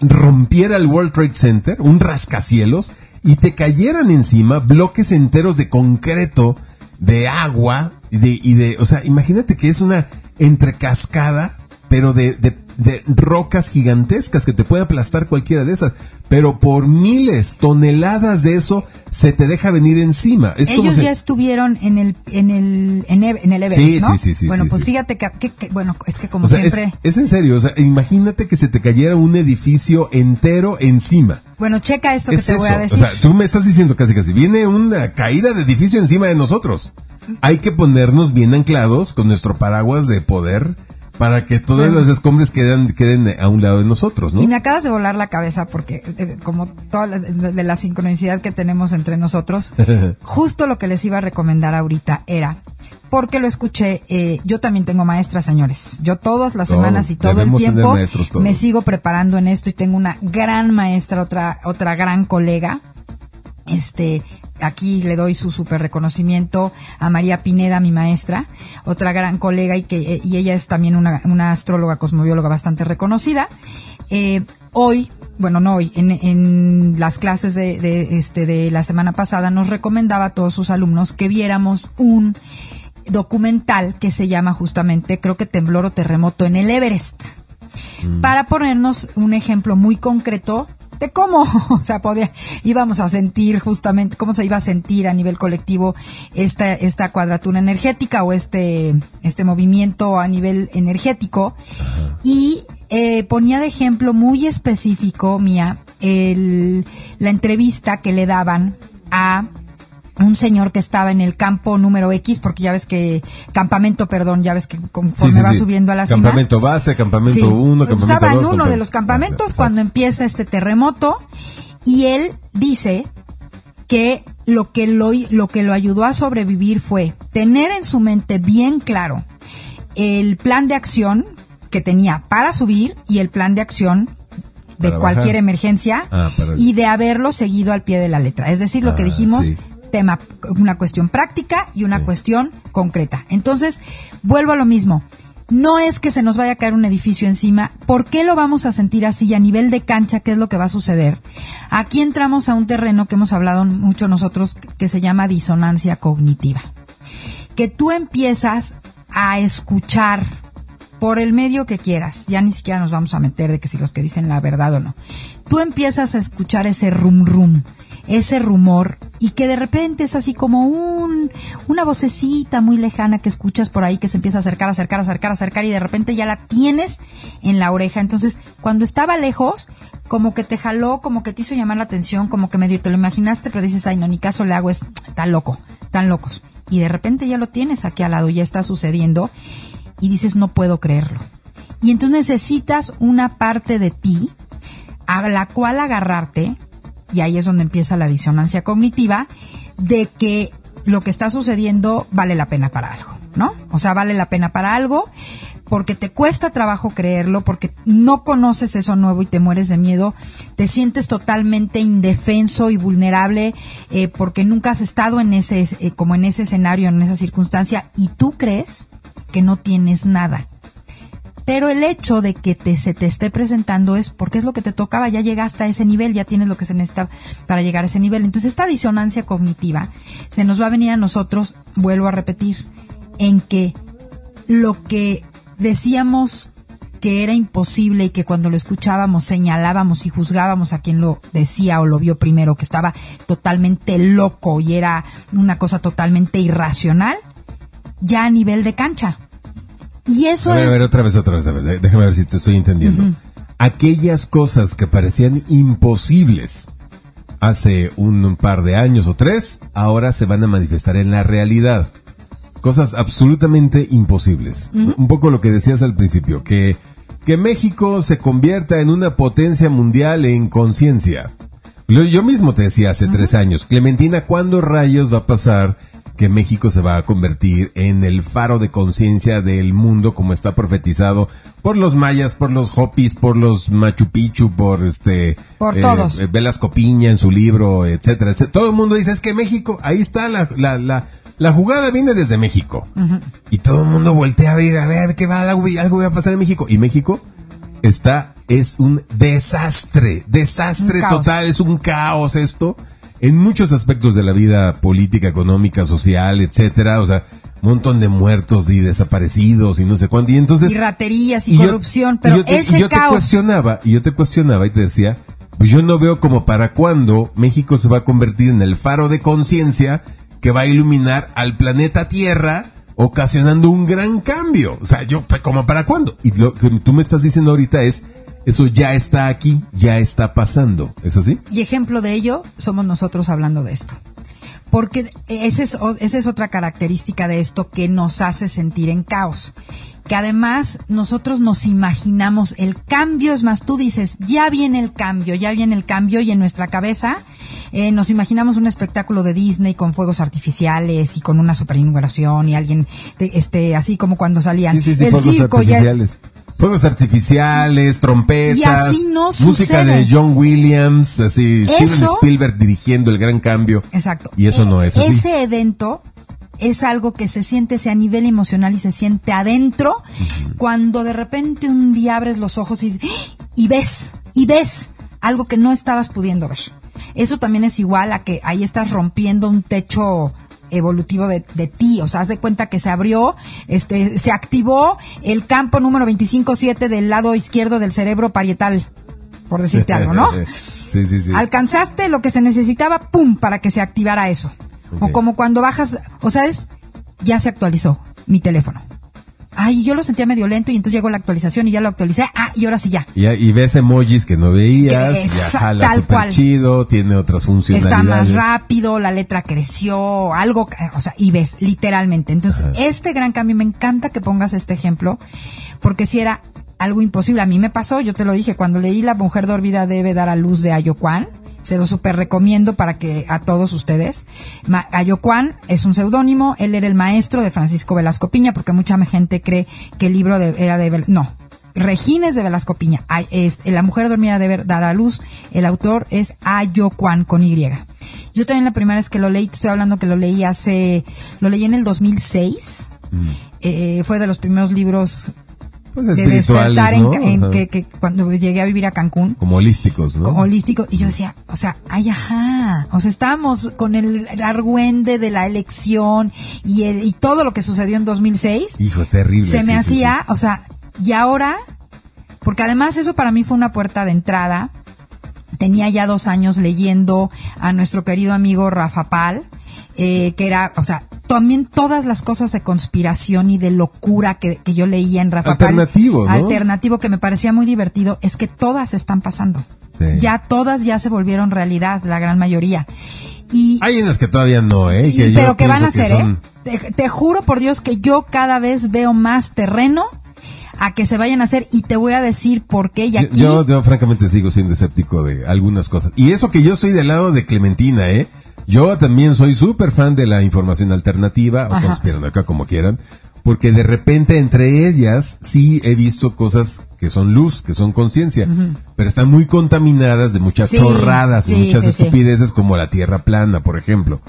rompiera el World Trade Center, un rascacielos, y te cayeran encima bloques enteros de concreto de agua y de, y de, o sea, imagínate que es una entrecascada, pero de, de, de rocas gigantescas que te puede aplastar cualquiera de esas. Pero por miles, toneladas de eso se te deja venir encima. Es Ellos ya estuvieron en el en el en, Ev- en el Everest, Sí, ¿no? sí, sí, sí, Bueno, sí, pues sí. fíjate que, que- que- bueno, es que como o sea, es, siempre, es en serio, o sea, imagínate que se te cayera un edificio entero encima. bueno, checa esto que te eso. voy a decir. O sea, tú me estás diciendo casi casi, viene una caída de edificio encima de nosotros. Hay que ponernos bien anclados con nuestro paraguas de poder para que todos Bueno. los escombres queden, queden a un lado de nosotros, ¿no? Y me acabas de volar la cabeza porque eh, como toda la, de la sincronicidad que tenemos entre nosotros, *laughs* justo lo que les iba a recomendar ahorita era porque lo escuché, eh, yo también tengo maestras, señores. Yo todas las Todos, semanas y todo el tiempo me sigo preparando en esto y tengo una gran maestra, otra otra gran colega. Este, aquí le doy su super reconocimiento a María Pineda, mi maestra, otra gran colega y que eh, y ella es también una, una astróloga cosmobióloga bastante reconocida. Eh, hoy, bueno, no hoy, en, en las clases de, de, este de la semana pasada nos recomendaba a todos sus alumnos que viéramos un documental que se llama justamente, creo que temblor o terremoto en el Everest para ponernos un ejemplo muy concreto de cómo, *laughs* o sea, podía, íbamos a sentir justamente, cómo se iba a sentir a nivel colectivo esta, esta cuadratura energética o este, este movimiento a nivel energético. Y eh, ponía de ejemplo muy específico, Mía, el, la entrevista que le daban a un señor que estaba en el campo número X, porque ya ves que, campamento, perdón, ya ves que conforme Sí, sí, va sí. subiendo a la cima. Campamento base, campamento Sí. 1, campamento 2. Estaba en uno de los campamentos cuando empieza este terremoto y él dice que lo que lo, lo que lo ayudó a sobrevivir fue tener en su mente bien claro el plan de acción que tenía para subir y el plan de acción de cualquier bajar. emergencia Ah, y de haberlo seguido al pie de la letra. Es decir, lo que Ah, dijimos. Tema, una cuestión práctica y una Sí. cuestión concreta. Entonces, vuelvo a lo mismo. No es que se nos vaya a caer un edificio encima. ¿Por qué lo vamos a sentir así a nivel de cancha? ¿Qué es lo que va a suceder? Aquí entramos a un terreno que hemos hablado mucho nosotros que se llama disonancia cognitiva. Que tú empiezas a escuchar por el medio que quieras, ya ni siquiera nos vamos a meter de que si los que dicen la verdad o no. Tú empiezas a escuchar ese rum rum, ese rumor y que de repente es así como un una vocecita muy lejana que escuchas por ahí que se empieza a acercar, acercar, acercar, acercar y de repente ya la tienes en la oreja. Entonces, cuando estaba lejos, como que te jaló, como que te hizo llamar la atención, como que medio te lo imaginaste, pero dices, ay, no, ni caso le hago, es tan loco, tan locos. Y de repente ya lo tienes aquí al lado, ya está sucediendo y dices, no puedo creerlo. Y entonces necesitas una parte de ti a la cual agarrarte, y ahí es donde empieza la disonancia cognitiva, de que lo que está sucediendo vale la pena para algo, ¿no? O sea, vale la pena para algo porque te cuesta trabajo creerlo, porque no conoces eso nuevo y te mueres de miedo, te sientes totalmente indefenso y vulnerable eh, porque nunca has estado en ese, eh, como en ese escenario, en esa circunstancia, y tú crees que no tienes nada. Pero el hecho de que te, se te esté presentando es porque es lo que te tocaba, ya llegaste a ese nivel, ya tienes lo que se necesita para llegar a ese nivel. Entonces esta disonancia cognitiva se nos va a venir a nosotros, vuelvo a repetir, en que lo que decíamos que era imposible y que cuando lo escuchábamos señalábamos y juzgábamos a quien lo decía o lo vio primero, que estaba totalmente loco y era una cosa totalmente irracional, ya a nivel de cancha. Y eso A ver, es... a ver, otra vez, otra vez, a ver, déjame ver si te estoy entendiendo. Aquellas cosas que parecían imposibles hace un par de años o tres, ahora se van a manifestar en la realidad. Cosas absolutamente imposibles. Un poco lo que decías al principio, que, que México se convierta en una potencia mundial en conciencia. Yo, yo mismo te decía hace tres años, Clementina, ¿cuándo rayos va a pasar que México se va a convertir en el faro de conciencia del mundo como está profetizado por los mayas, por los hopis, por los Machu Picchu, por este Por eh, todos. eh, Velasco Piña en su libro, etcétera, etcétera. Todo el mundo dice es que México, ahí está la, la, la, la jugada viene desde México. Y todo el mundo voltea a ver, a ver qué va, algo, algo va a pasar en México. Y México está, es un desastre, desastre Un total, es un caos esto. En muchos aspectos de la vida política, económica, social, etcétera, o sea, montón de muertos y desaparecidos y no sé cuánto. Y entonces. Y raterías y, corrupción, pero yo te, ese yo te caos. cuestionaba, y yo te cuestionaba y te decía, pues yo no veo como para cuándo México se va a convertir en el faro de conciencia que va a iluminar al planeta Tierra ocasionando un gran cambio. O sea, yo, pues, como para cuándo. Y lo que tú me estás diciendo ahorita es, eso ya está aquí, ya está pasando. ¿Es así? Y ejemplo de ello somos nosotros hablando de esto. Porque esa es, esa es otra característica de esto que nos hace sentir en caos. Que además nosotros nos imaginamos el cambio, es más, tú dices, ya viene el cambio, ya viene el cambio y en nuestra cabeza eh, nos imaginamos un espectáculo de Disney con fuegos artificiales y con una super inauguración y alguien, de- este, así como cuando salían Sí, sí, sí, el circo ya. Fuegos artificiales, trompetas, Y así no música de John Williams, así Steven Spielberg dirigiendo el gran cambio. Exacto. Y eso no es así. Ese evento es algo que se siente a nivel emocional y se siente adentro cuando de repente un día abres los ojos y, y ves, y ves algo que no estabas pudiendo ver. Eso también es igual a que ahí estás rompiendo un techo evolutivo de, de ti, o sea, haz de cuenta que se abrió, este, se activó el campo número 25-7 del lado izquierdo del cerebro parietal, por decirte algo, ¿no? *laughs* sí, sí, sí. Alcanzaste lo que se necesitaba, ¡pum!, para que se activara eso. O como cuando bajas, o sea, es, ya se actualizó mi teléfono. Ay, yo lo sentía medio lento y entonces llegó la actualización y ya lo actualicé. Ah, y ahora sí ya. Y, y ves emojis que no veías, Que ya esa- jala tal súper cual. chido, tiene otras Está funcionalidades. más rápido, la letra creció, algo, o sea, y ves, literalmente. Entonces, este gran cambio, me encanta que pongas este ejemplo, porque si era algo imposible, a mí me pasó, yo te lo dije, cuando leí La mujer dormida debe dar a luz de Ayocuan, se lo super recomiendo para que a todos ustedes. Ayocuan es un seudónimo, él era el maestro de Francisco Velasco Piña, porque mucha gente cree que el libro de- era de, no, Regines de Velasco Piña. Es, la mujer dormida debe dar a luz. El autor es Ayocuan con Y. Yo también la primera vez que lo leí, te estoy hablando que lo leí hace, lo leí en el 2006. Eh, fue de los primeros libros Pues de despertar en, ¿no? en que, que cuando llegué a vivir a Cancún Como holísticos, ¿no? como holístico y yo decía, o sea, ay, ajá, o sea, estábamos con el argüende de la elección y el y todo lo que sucedió en 2006 Hijo, terrible. se me sí, sí, hacía, o sea, y ahora, porque además eso para mí fue una puerta de entrada. Tenía ya dos años leyendo a nuestro querido amigo Rafa Pal, eh, que era, o sea, también todas las cosas de conspiración y de locura que, que yo leía en Rafa Alternativo, Pal. ¿no? Alternativo que me parecía muy divertido, es que todas están pasando. Sí. Ya todas ya se volvieron realidad, la gran mayoría. Y, Hay unas que todavía no, ¿eh? Que pero que van a ser, son- ¿eh? Te, te juro por Dios que yo cada vez veo más terreno a que se vayan a hacer y te voy a decir por qué y Yo, yo francamente sigo siendo escéptico de algunas cosas. Y eso que yo soy del lado de Clementina, ¿eh? Yo también soy súper fan de la información alternativa, o conspiranoica, como quieran, porque de repente entre ellas sí he visto cosas que son luz, que son conciencia, pero están muy contaminadas de muchas Sí, chorradas y sí, muchas sí, estupideces como la Tierra plana, por ejemplo.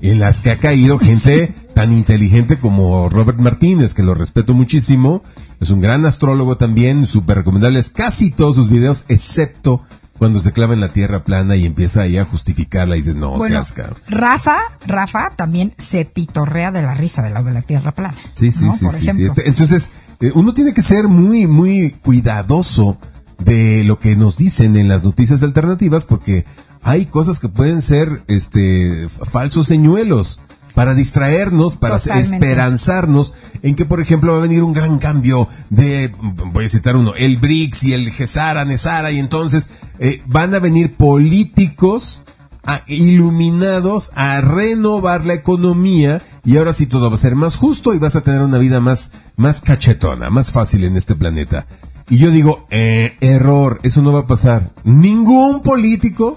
En las que ha caído *laughs* gente tan inteligente como Robert Martínez, que lo respeto muchísimo. Es un gran astrólogo también, súper recomendables casi todos sus videos, excepto cuando se clava en la tierra plana y empieza ahí a justificarla y dices, no, bueno, seas cabrón. Rafa, Rafa también se pitorrea de la risa de la de la tierra plana. Sí, sí, ¿no? sí, Por sí, sí. Este- Entonces, eh, uno tiene que ser muy, muy cuidadoso de lo que nos dicen en las noticias alternativas porque hay cosas que pueden ser, este, falsos señuelos para distraernos, para Totalmente. esperanzarnos en que, por ejemplo, va a venir un gran cambio de, voy a citar uno, el BRICS y el GESARA, NESARA, y entonces eh, van a venir políticos a- iluminados a renovar la economía y ahora sí todo va a ser más justo y vas a tener una vida más, más cachetona, más fácil en este planeta. Y yo digo, eh, error, eso no va a pasar. Ningún político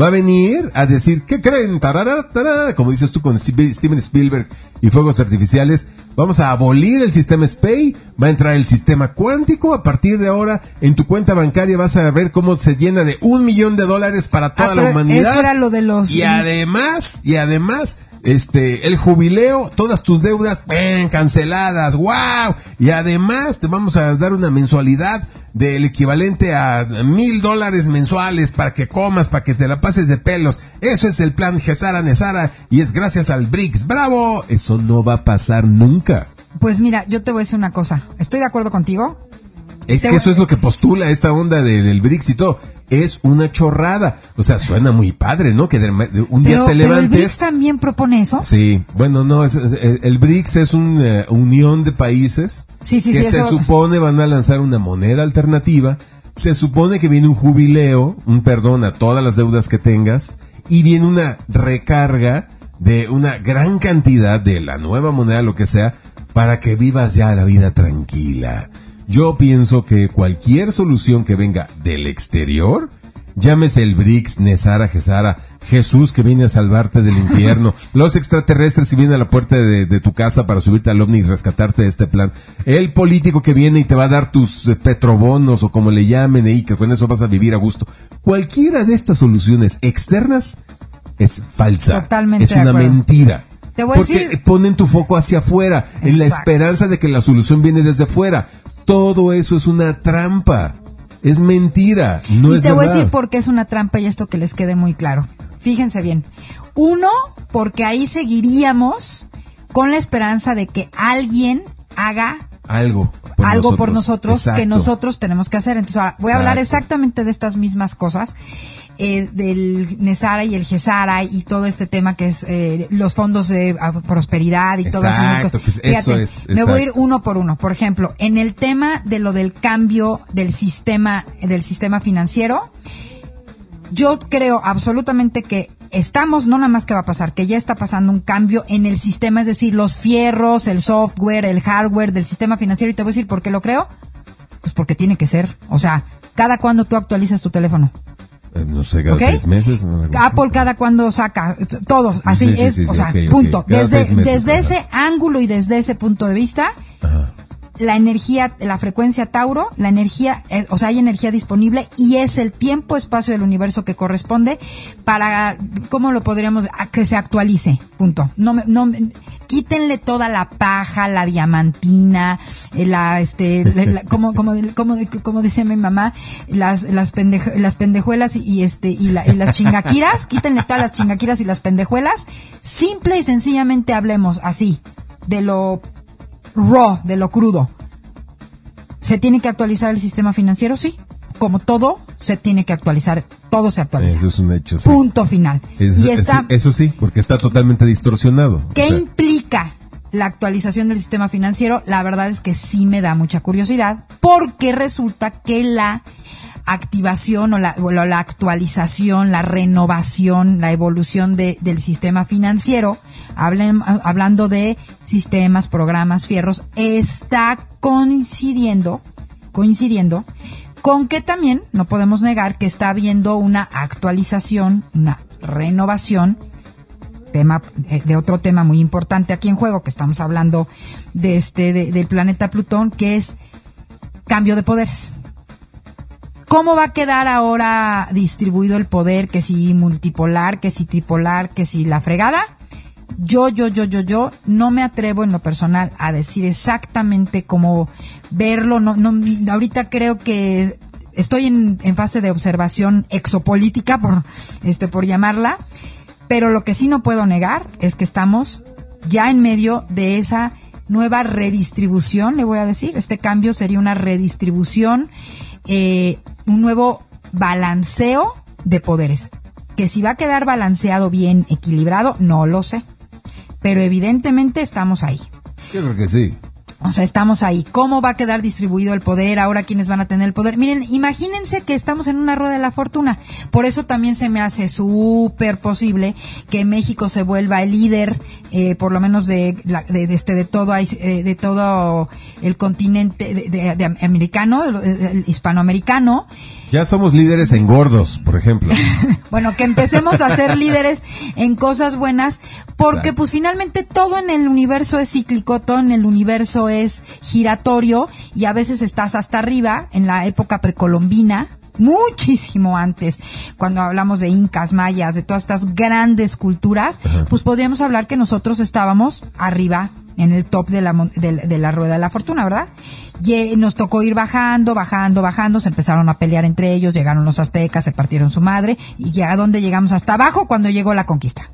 va a venir a decir, ¿qué creen? Tarara, tarara, como dices tú con Steve- Steven Spielberg y fuegos artificiales, vamos a abolir el sistema SPAY, va a entrar el sistema cuántico, a partir de ahora en tu cuenta bancaria vas a ver cómo se llena de un millón de dólares para toda Ah, la humanidad. eso era lo de los- Y además, y además, este, el jubileo, todas tus deudas, ¡pam! canceladas, wow. Y además te vamos a dar una mensualidad del equivalente a mil dólares mensuales para que comas, para que te la pases de pelos. Eso es el plan Gesara Nesara y es gracias al BRICS. ¡Bravo! Eso no va a pasar nunca. Pues mira, yo te voy a decir una cosa. Estoy de acuerdo contigo. Es que eso es lo que postula esta onda de, del BRICS y todo. Es una chorrada. O sea, suena muy padre, ¿no? Que de, de un día te pero el levantes. BRICS también propone eso. Sí, bueno, no, es- es- el, el BRICS es una unión de países Sí, sí, que sí, se eso- supone van a lanzar una moneda alternativa. Se supone que viene un jubileo, un perdón a todas las deudas que tengas, y viene una recarga de una gran cantidad de la nueva moneda, lo que sea, para que vivas ya la vida tranquila. Yo pienso que cualquier solución que venga del exterior, llámese el BRICS, Nesara, Gesara, Jesús que viene a salvarte del infierno, *laughs* los extraterrestres que vienen a la puerta de, de tu casa para subirte al ovni y rescatarte de este plan, el político que viene y te va a dar tus eh, petrobonos o como le llamen y que con eso vas a vivir a gusto. Cualquiera de estas soluciones externas es falsa. Totalmente Es una mentira. Te voy a Porque decir- ponen tu foco hacia afuera, en la esperanza de que la solución viene desde afuera. Todo eso es una trampa. Es mentira. No y es te voy a decir por qué es una trampa y esto que les quede muy claro. Fíjense bien. Uno, porque ahí seguiríamos con la esperanza de que alguien haga algo por algo nosotros. por nosotros que nosotros tenemos que hacer. Entonces, ahora voy a hablar exactamente de estas mismas cosas, eh, del Nesara y el Gesara y todo este tema que es eh, los fondos de ah, prosperidad y todas esas cosas. que es- eso es, me voy a ir uno por uno. Por ejemplo, en el tema de lo del cambio del sistema, del sistema financiero, yo creo absolutamente que estamos, no nada más que va a pasar, que ya está pasando un cambio en el sistema, es decir, los fierros, el software, el hardware del sistema financiero. Y te voy a decir por qué lo creo. Pues porque tiene que ser. O sea, cada cuando tú actualizas tu teléfono. Eh, no sé, cada seis meses. ¿no? Algo así. Apple cada cuando saca, todos, así Sí, sí, es, sí, o sea, punto. Desde, meses, desde ese ángulo y desde ese punto de vista, Ajá. la energía, la frecuencia Tauro, la energía, eh, o sea, hay energía disponible y es el tiempo-espacio del universo que corresponde para, ¿cómo lo podríamos? A que se actualice, punto. No, no, me- quítenle toda la paja, la diamantina, eh, la, este, la- la- *laughs* como, como, como, como dice mi mamá, las, las, pendeja- las pendejuelas y, y este, y, la- y las chingaquiras, *laughs* quítenle todas las chingaquiras y las pendejuelas, simple y sencillamente hablemos así, de lo raw, de lo crudo. ¿Se tiene que actualizar el sistema financiero? Sí. Como todo, se tiene que actualizar. Todo se actualiza. Eso es un hecho. sí. Punto final. Eso, y está, eso sí, porque está totalmente distorsionado. ¿Qué O sea, implica la actualización del sistema financiero? La verdad es que sí me da mucha curiosidad, porque resulta que la activación o la, o la actualización, la renovación, la evolución de- del sistema financiero, hablen- hablando de sistemas, programas, fierros, está coincidiendo, coincidiendo con que también no podemos negar que está habiendo una actualización, una renovación tema eh, de otro tema muy importante aquí en juego que estamos hablando de este de- del planeta Plutón que es cambio de poderes. Cómo va a quedar ahora distribuido el poder que si multipolar que si tripolar que si la fregada yo yo yo yo yo no me atrevo en lo personal a decir exactamente cómo verlo no no ahorita creo que estoy en, en fase de observación exopolítica por este por llamarla pero lo que sí no puedo negar es que estamos ya en medio de esa nueva redistribución, le voy a decir. Este cambio sería una redistribución, eh, un nuevo balanceo de poderes. Que si va a quedar balanceado bien, equilibrado, no lo sé. Pero evidentemente estamos ahí. Yo creo que sí. O sea, estamos ahí. ¿Cómo va a quedar distribuido el poder? Ahora, ¿quiénes van a tener el poder? Miren, imagínense que estamos en una rueda de la fortuna. Por eso también se me hace súper posible que México se vuelva el líder, eh, por lo menos de, de, de este, de todo, eh, de todo el continente de, de- de americano, el- el hispanoamericano. Ya somos líderes en gordos, por ejemplo. *laughs* Bueno, que empecemos a ser líderes en cosas buenas, porque Exacto. pues finalmente todo en el universo es cíclico, todo en el universo es giratorio y a veces estás hasta arriba en la época precolombina, muchísimo antes, cuando hablamos de incas, mayas, de todas estas grandes culturas, pues podríamos hablar que nosotros estábamos arriba en el top de la, de, de la rueda de la fortuna, ¿verdad? Y nos tocó ir bajando, bajando, bajando, se empezaron a pelear entre ellos, llegaron los aztecas, se partieron su madre, y ya a dónde llegamos hasta abajo cuando llegó la conquista.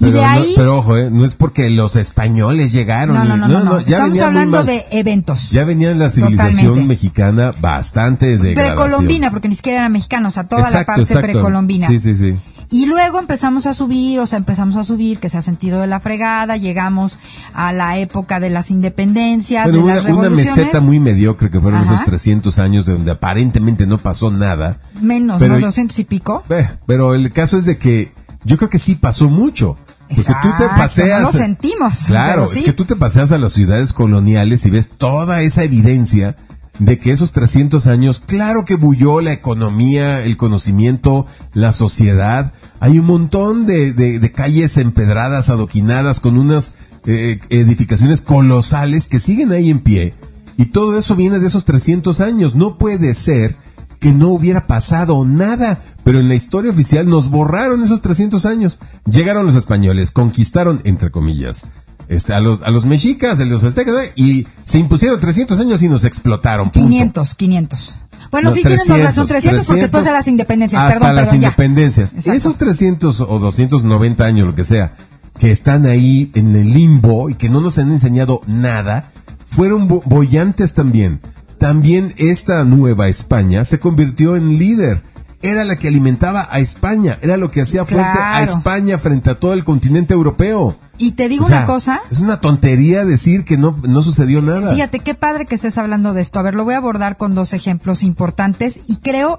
Pero, de ahí, pero ojo, eh, no es porque los españoles llegaron. No, no, no, no, estamos hablando de eventos. Ya venía la civilización mexicana bastante de Precolombina, porque ni siquiera eran mexicanos, a toda la parte precolombina. Sí, sí, sí. Y luego empezamos a subir, o sea, empezamos a subir, que se ha sentido de la fregada, llegamos a la época de las independencias, de una, las revoluciones. Una meseta muy mediocre que fueron esos 300 años de donde aparentemente no pasó nada. Menos, ¿no? 200 y pico. pero el caso es de que yo creo que sí pasó mucho. Porque tú te paseas. No lo sentimos. Claro, es que tú te paseas a las ciudades coloniales y ves toda esa evidencia de que esos 300 años, claro que bulló la economía, el conocimiento, la sociedad. Hay un montón de, calles empedradas, adoquinadas, con unas eh, edificaciones colosales que siguen ahí en pie. Y todo eso viene de esos 300 años. No puede ser que no hubiera pasado nada, pero en la historia oficial nos borraron esos 300 años. Llegaron los españoles, conquistaron, entre comillas, este, a los a los mexicas, a los aztecas, y se impusieron 300 años y nos explotaron. 500, 500. Bueno, sí tienes razón, 300, porque después de las independencias, hasta perdón, las independencias. Esos 300 o 290 años, lo que sea, que están ahí en el limbo y que no nos han enseñado nada, fueron bollantes también también esta nueva España se convirtió en líder. Era la que alimentaba a España, era lo que hacía fuerte a España frente a todo el continente europeo. Y te digo una cosa. Es una tontería decir que no, no sucedió nada. Fíjate, qué padre que estés hablando de esto. A ver, lo voy a abordar con dos ejemplos importantes y creo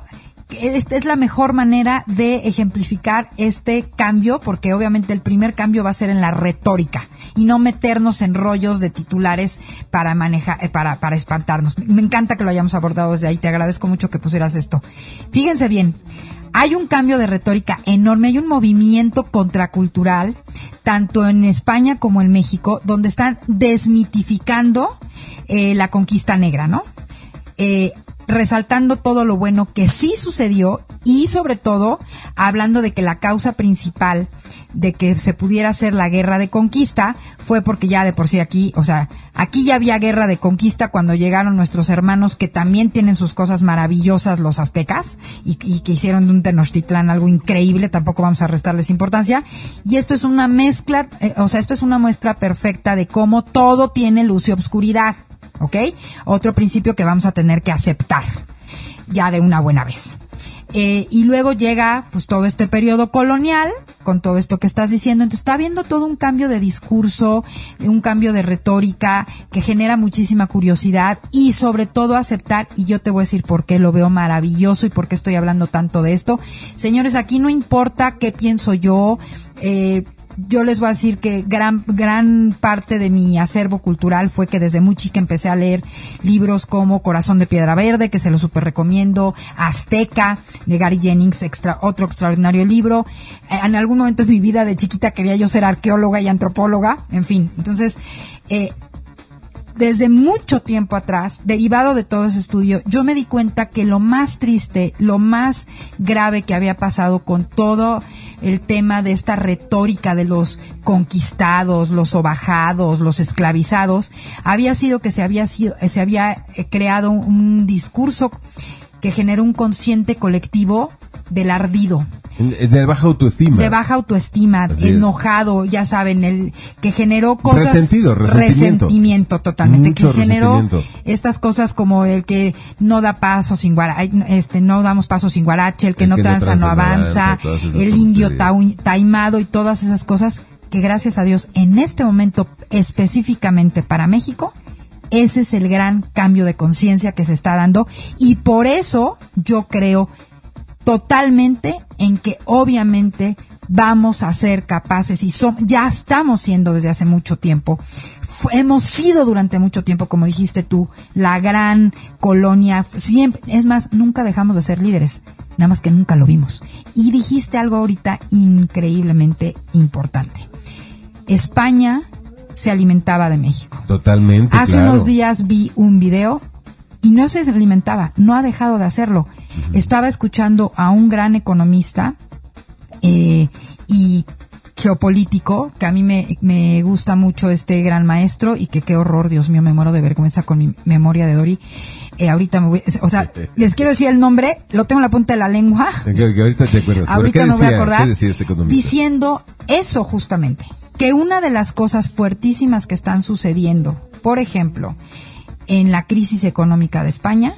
esta es la mejor manera de ejemplificar este cambio, porque obviamente el primer cambio va a ser en la retórica y no meternos en rollos de titulares para manejar, eh, para, para espantarnos. Me encanta que lo hayamos abordado desde ahí. Te agradezco mucho que pusieras esto. Fíjense bien. Hay un cambio de retórica enorme, hay un movimiento contracultural, tanto en España como en México, donde están desmitificando eh, la conquista negra, ¿no? Eh, resaltando todo lo bueno que sí sucedió y sobre todo hablando de que la causa principal de que se pudiera hacer la guerra de conquista fue porque ya de por sí aquí, o sea, aquí ya había guerra de conquista cuando llegaron nuestros hermanos que también tienen sus cosas maravillosas los aztecas y, que hicieron de un Tenochtitlán algo increíble, tampoco vamos a restarles importancia y esto es una mezcla, eh, o sea, esto es una muestra perfecta de cómo todo tiene luz y obscuridad. ¿Ok? Otro principio que vamos a tener que aceptar ya de una buena vez. Eh, y luego llega pues todo este periodo colonial con todo esto que estás diciendo. Entonces está habiendo todo un cambio de discurso, un cambio de retórica que genera muchísima curiosidad y sobre todo aceptar, y yo te voy a decir por qué lo veo maravilloso y por qué estoy hablando tanto de esto. Señores, aquí no importa qué pienso yo, eh, yo les voy a decir que gran, gran parte de mi acervo cultural fue que desde muy chica empecé a leer libros como Corazón de Piedra Verde, que se lo super recomiendo, Azteca, de Gary Jennings, extra, otro extraordinario libro. Eh, en algún momento de mi vida de chiquita quería yo ser arqueóloga y antropóloga, en fin. Entonces, eh, desde mucho tiempo atrás, derivado de todo ese estudio, yo me di cuenta que lo más triste, lo más grave que había pasado con todo el tema de esta retórica de los conquistados, los sobajados, los esclavizados, había sido que se había sido, se había eh, creado un discurso que generó un consciente colectivo del ardido, de baja autoestima. De baja autoestima, enojado, ya saben, el que generó cosas. Resentido, resentimiento. resentimiento totalmente. que generó estas cosas como el que no da paso sin guarache, este, no damos paso sin guarache, el que, no, tranza, no avanza, el indio taimado y todas esas cosas que gracias a Dios en este momento específicamente para México ese es el gran cambio de conciencia que se está dando y por eso yo creo totalmente en que obviamente vamos a ser capaces y ya estamos siendo desde hace mucho tiempo. hemos sido durante mucho tiempo, como dijiste tú, la gran colonia. Siempre, es más, nunca dejamos de ser líderes, nada más que nunca lo vimos. Y dijiste algo ahorita increíblemente importante. España se alimentaba de México. Totalmente. Hace unos días vi un video y no se alimentaba, no ha dejado de hacerlo. Estaba escuchando a un gran economista eh, y geopolítico, que a mí me, me gusta mucho este gran maestro y que qué horror, Dios mío, me muero de vergüenza con mi memoria de Dori. Eh, ahorita me voy, o sea, *laughs* les quiero decir el nombre, lo tengo en la punta de la lengua. *laughs* ahorita te acuerdas. ahorita me voy a acordar. este diciendo eso justamente, que una de las cosas fuertísimas que están sucediendo, por ejemplo, en la crisis económica de España,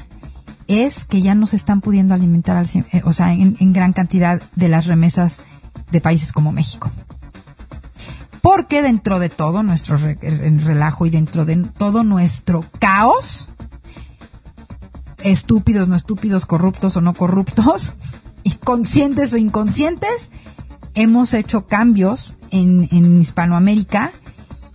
es que ya no se están pudiendo alimentar, al, eh, o sea, en, gran cantidad de las remesas de países como México. Porque dentro de todo nuestro relajo y dentro de todo nuestro caos, estúpidos, no estúpidos, corruptos o no corruptos, *laughs* y conscientes o inconscientes, hemos hecho cambios en, en Hispanoamérica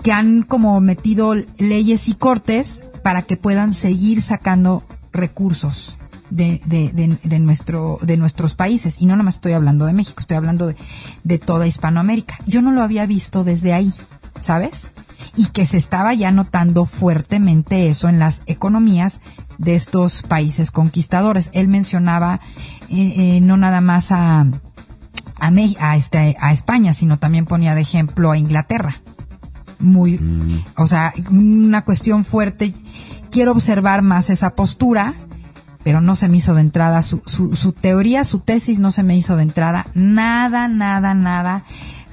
que han como metido leyes y cortes para que puedan seguir sacando recursos de, de, nuestro, de nuestros países. Y no nomás estoy hablando de México, estoy hablando de, de toda Hispanoamérica. Yo no lo había visto desde ahí, ¿sabes? Y que se estaba ya notando fuertemente eso en las economías de estos países conquistadores. Él mencionaba eh, eh, no nada más a, a, a, este, a España, sino también ponía de ejemplo a Inglaterra. Muy, mm. o sea, una cuestión fuerte quiero observar más esa postura, pero no se me hizo de entrada su, su, teoría, su tesis no se me hizo de entrada nada, nada, nada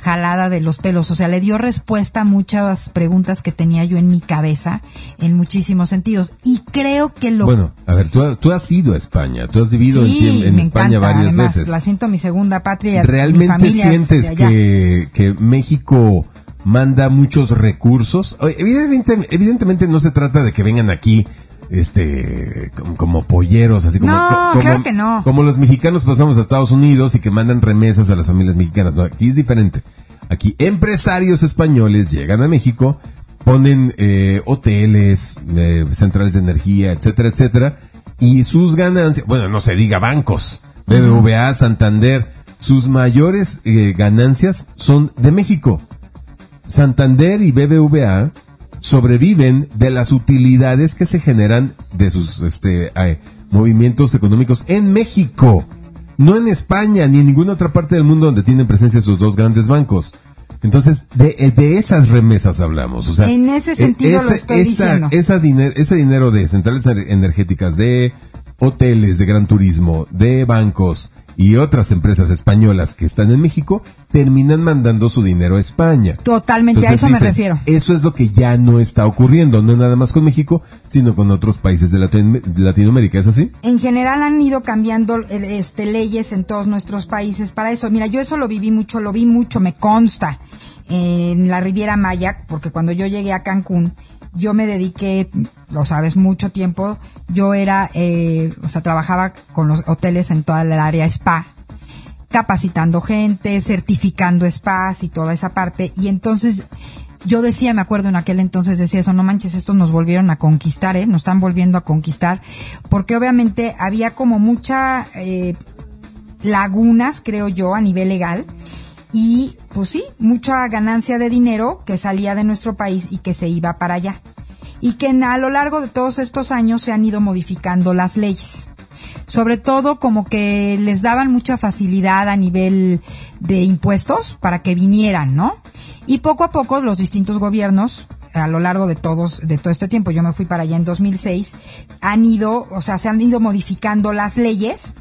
jalada de los pelos. O sea, le dio respuesta a muchas preguntas que tenía yo en mi cabeza en muchísimos sentidos. Y creo que lo... Bueno, a ver, tú, tú has ido a España, tú has vivido en, España varias Además, veces. La siento mi segunda patria. ¿Realmente sientes que, que México manda muchos recursos. Evidentemente, evidentemente no se trata de que vengan aquí este como, polleros así como, no, que no. como los mexicanos pasamos a Estados Unidos y que mandan remesas a las familias mexicanas no aquí es diferente aquí empresarios españoles llegan a México ponen eh, hoteles eh, centrales de energía etcétera etcétera y sus ganancias bueno no se diga bancos BBVA Santander sus mayores eh, ganancias son de México Santander y BBVA sobreviven de las utilidades que se generan de sus este, movimientos económicos en México, no en España ni en ninguna otra parte del mundo donde tienen presencia sus dos grandes bancos. Entonces, de, esas remesas hablamos. O sea, en ese e, sentido lo estoy diciendo. ese dinero de centrales energéticas, de hoteles, de gran turismo, de bancos, y otras empresas españolas que están en México terminan mandando su dinero a España. Totalmente, a eso me refiero. Eso es lo que ya no está ocurriendo, no nada más con México, sino con otros países de, Latinoamérica, ¿es así? En general han ido cambiando este, leyes en todos nuestros países para eso. Mira, yo eso lo viví mucho, lo vi mucho, me consta, en la Riviera Maya, porque cuando yo llegué a Cancún, yo me dediqué, lo sabes, mucho tiempo. Yo era, eh, o sea, trabajaba con los hoteles en toda el área spa, capacitando gente, certificando spas y toda esa parte. Y entonces yo decía, me acuerdo en aquel entonces decía eso, no manches, estos nos volvieron a conquistar, ¿eh? Nos están volviendo a conquistar. Porque obviamente había como mucha eh, lagunas, creo yo, a nivel legal y pues sí, mucha ganancia de dinero que salía de nuestro país y que se iba para allá. Y que a lo largo de todos estos años se han ido modificando las leyes. Sobre todo como que les daban mucha facilidad a nivel de impuestos para que vinieran, ¿no? Y poco a poco los distintos gobiernos a lo largo de todos de todo este tiempo, yo me fui para allá en 2006, han ido, o sea, se han ido modificando las leyes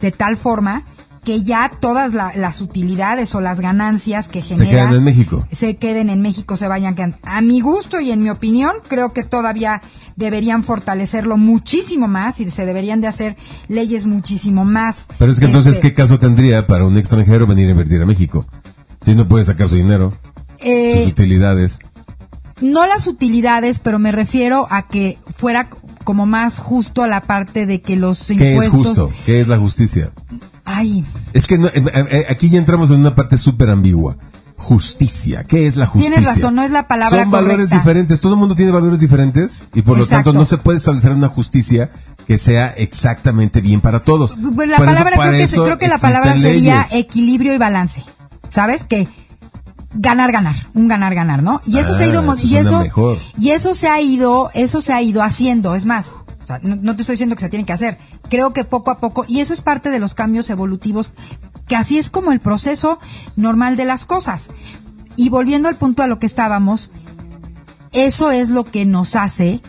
de tal forma que ya todas las utilidades o las ganancias que generan se queden en México. Se queden en México, se vayan quedando. A mi gusto y en mi opinión, creo que todavía deberían fortalecerlo muchísimo más y se deberían de hacer leyes muchísimo más. Pero es que entonces, este, ¿qué caso tendría para un extranjero venir a invertir a México? Si no puede sacar su dinero, eh, sus utilidades. No las utilidades, pero me refiero a que fuera como más justo a la parte de que los impuestos... ¿Qué es justo? ¿Qué es la justicia? Ay. Es que eh, eh, eh, aquí ya entramos en una parte súper ambigua. Justicia. ¿Qué es la justicia? Tienes razón, no es la palabra Son valores diferentes. Todo el mundo tiene valores diferentes y por lo tanto no se puede establecer una justicia que sea exactamente bien para todos. La palabra creo, que, la palabra sería equilibrio y balance. ¿Sabes? Que ganar ganar, un ganar ganar, ¿no? Y eso se ha ido ah, y eso y eso se ha ido, eso se ha ido haciendo, es más, no, te estoy diciendo que se tiene que hacer. Creo que poco a poco, y eso es parte de los cambios evolutivos, que así es como el proceso normal de las cosas. Y volviendo al punto a lo que estábamos, eso es lo que nos hace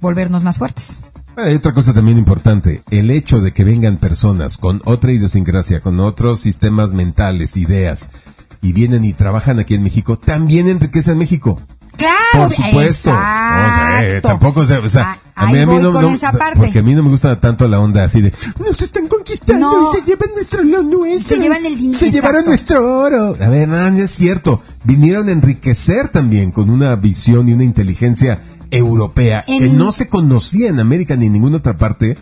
volvernos más fuertes. Hay otra cosa también importante, el hecho de que vengan personas con otra idiosincrasia, con otros sistemas mentales, ideas, y vienen y trabajan aquí en México, también enriquece a México. Claro, Por supuesto. O sea, eh, tampoco, o sea, o sea, Ah, a mí, a mí no, porque a mí no me gusta tanto la onda así de, nos están conquistando No. y se llevan nuestro lo nuestro. Se llevan el din- Se llevaron exacto. nuestro oro. A ver, no, no es cierto. Vinieron a enriquecer también con una visión y una inteligencia europea que no se conocía en América ni en ninguna otra parte.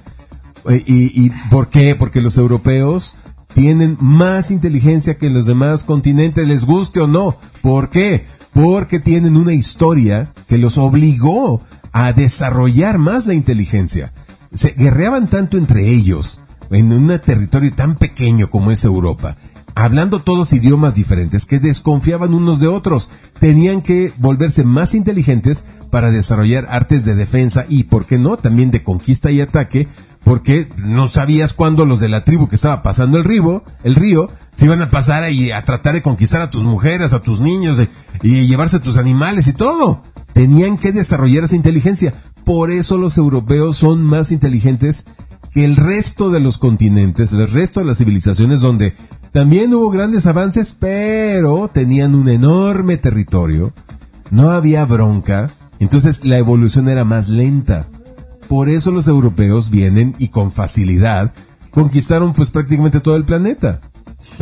Eh, ¿Y, y por qué? Porque los europeos tienen más inteligencia que los demás continentes, les guste o no. ¿Por qué? Porque tienen una historia que los obligó a desarrollar más la inteligencia. Se guerreaban tanto entre ellos en un territorio tan pequeño como es Europa, hablando todos idiomas diferentes que desconfiaban unos de otros. Tenían que volverse más inteligentes para desarrollar artes de defensa y, ¿por qué no?, también de conquista y ataque, porque no sabías cuándo los de la tribu que estaba pasando el río, el río, se iban a pasar ahí a tratar de conquistar a tus mujeres, a tus niños eh, y llevarse a tus animales y todo. Tenían que desarrollar esa inteligencia. Por eso los europeos son más inteligentes que el resto de los continentes, el resto de las civilizaciones donde también hubo grandes avances, pero tenían un enorme territorio, no había bronca, entonces la evolución era más lenta. Por eso los europeos vienen y con facilidad conquistaron pues prácticamente todo el planeta.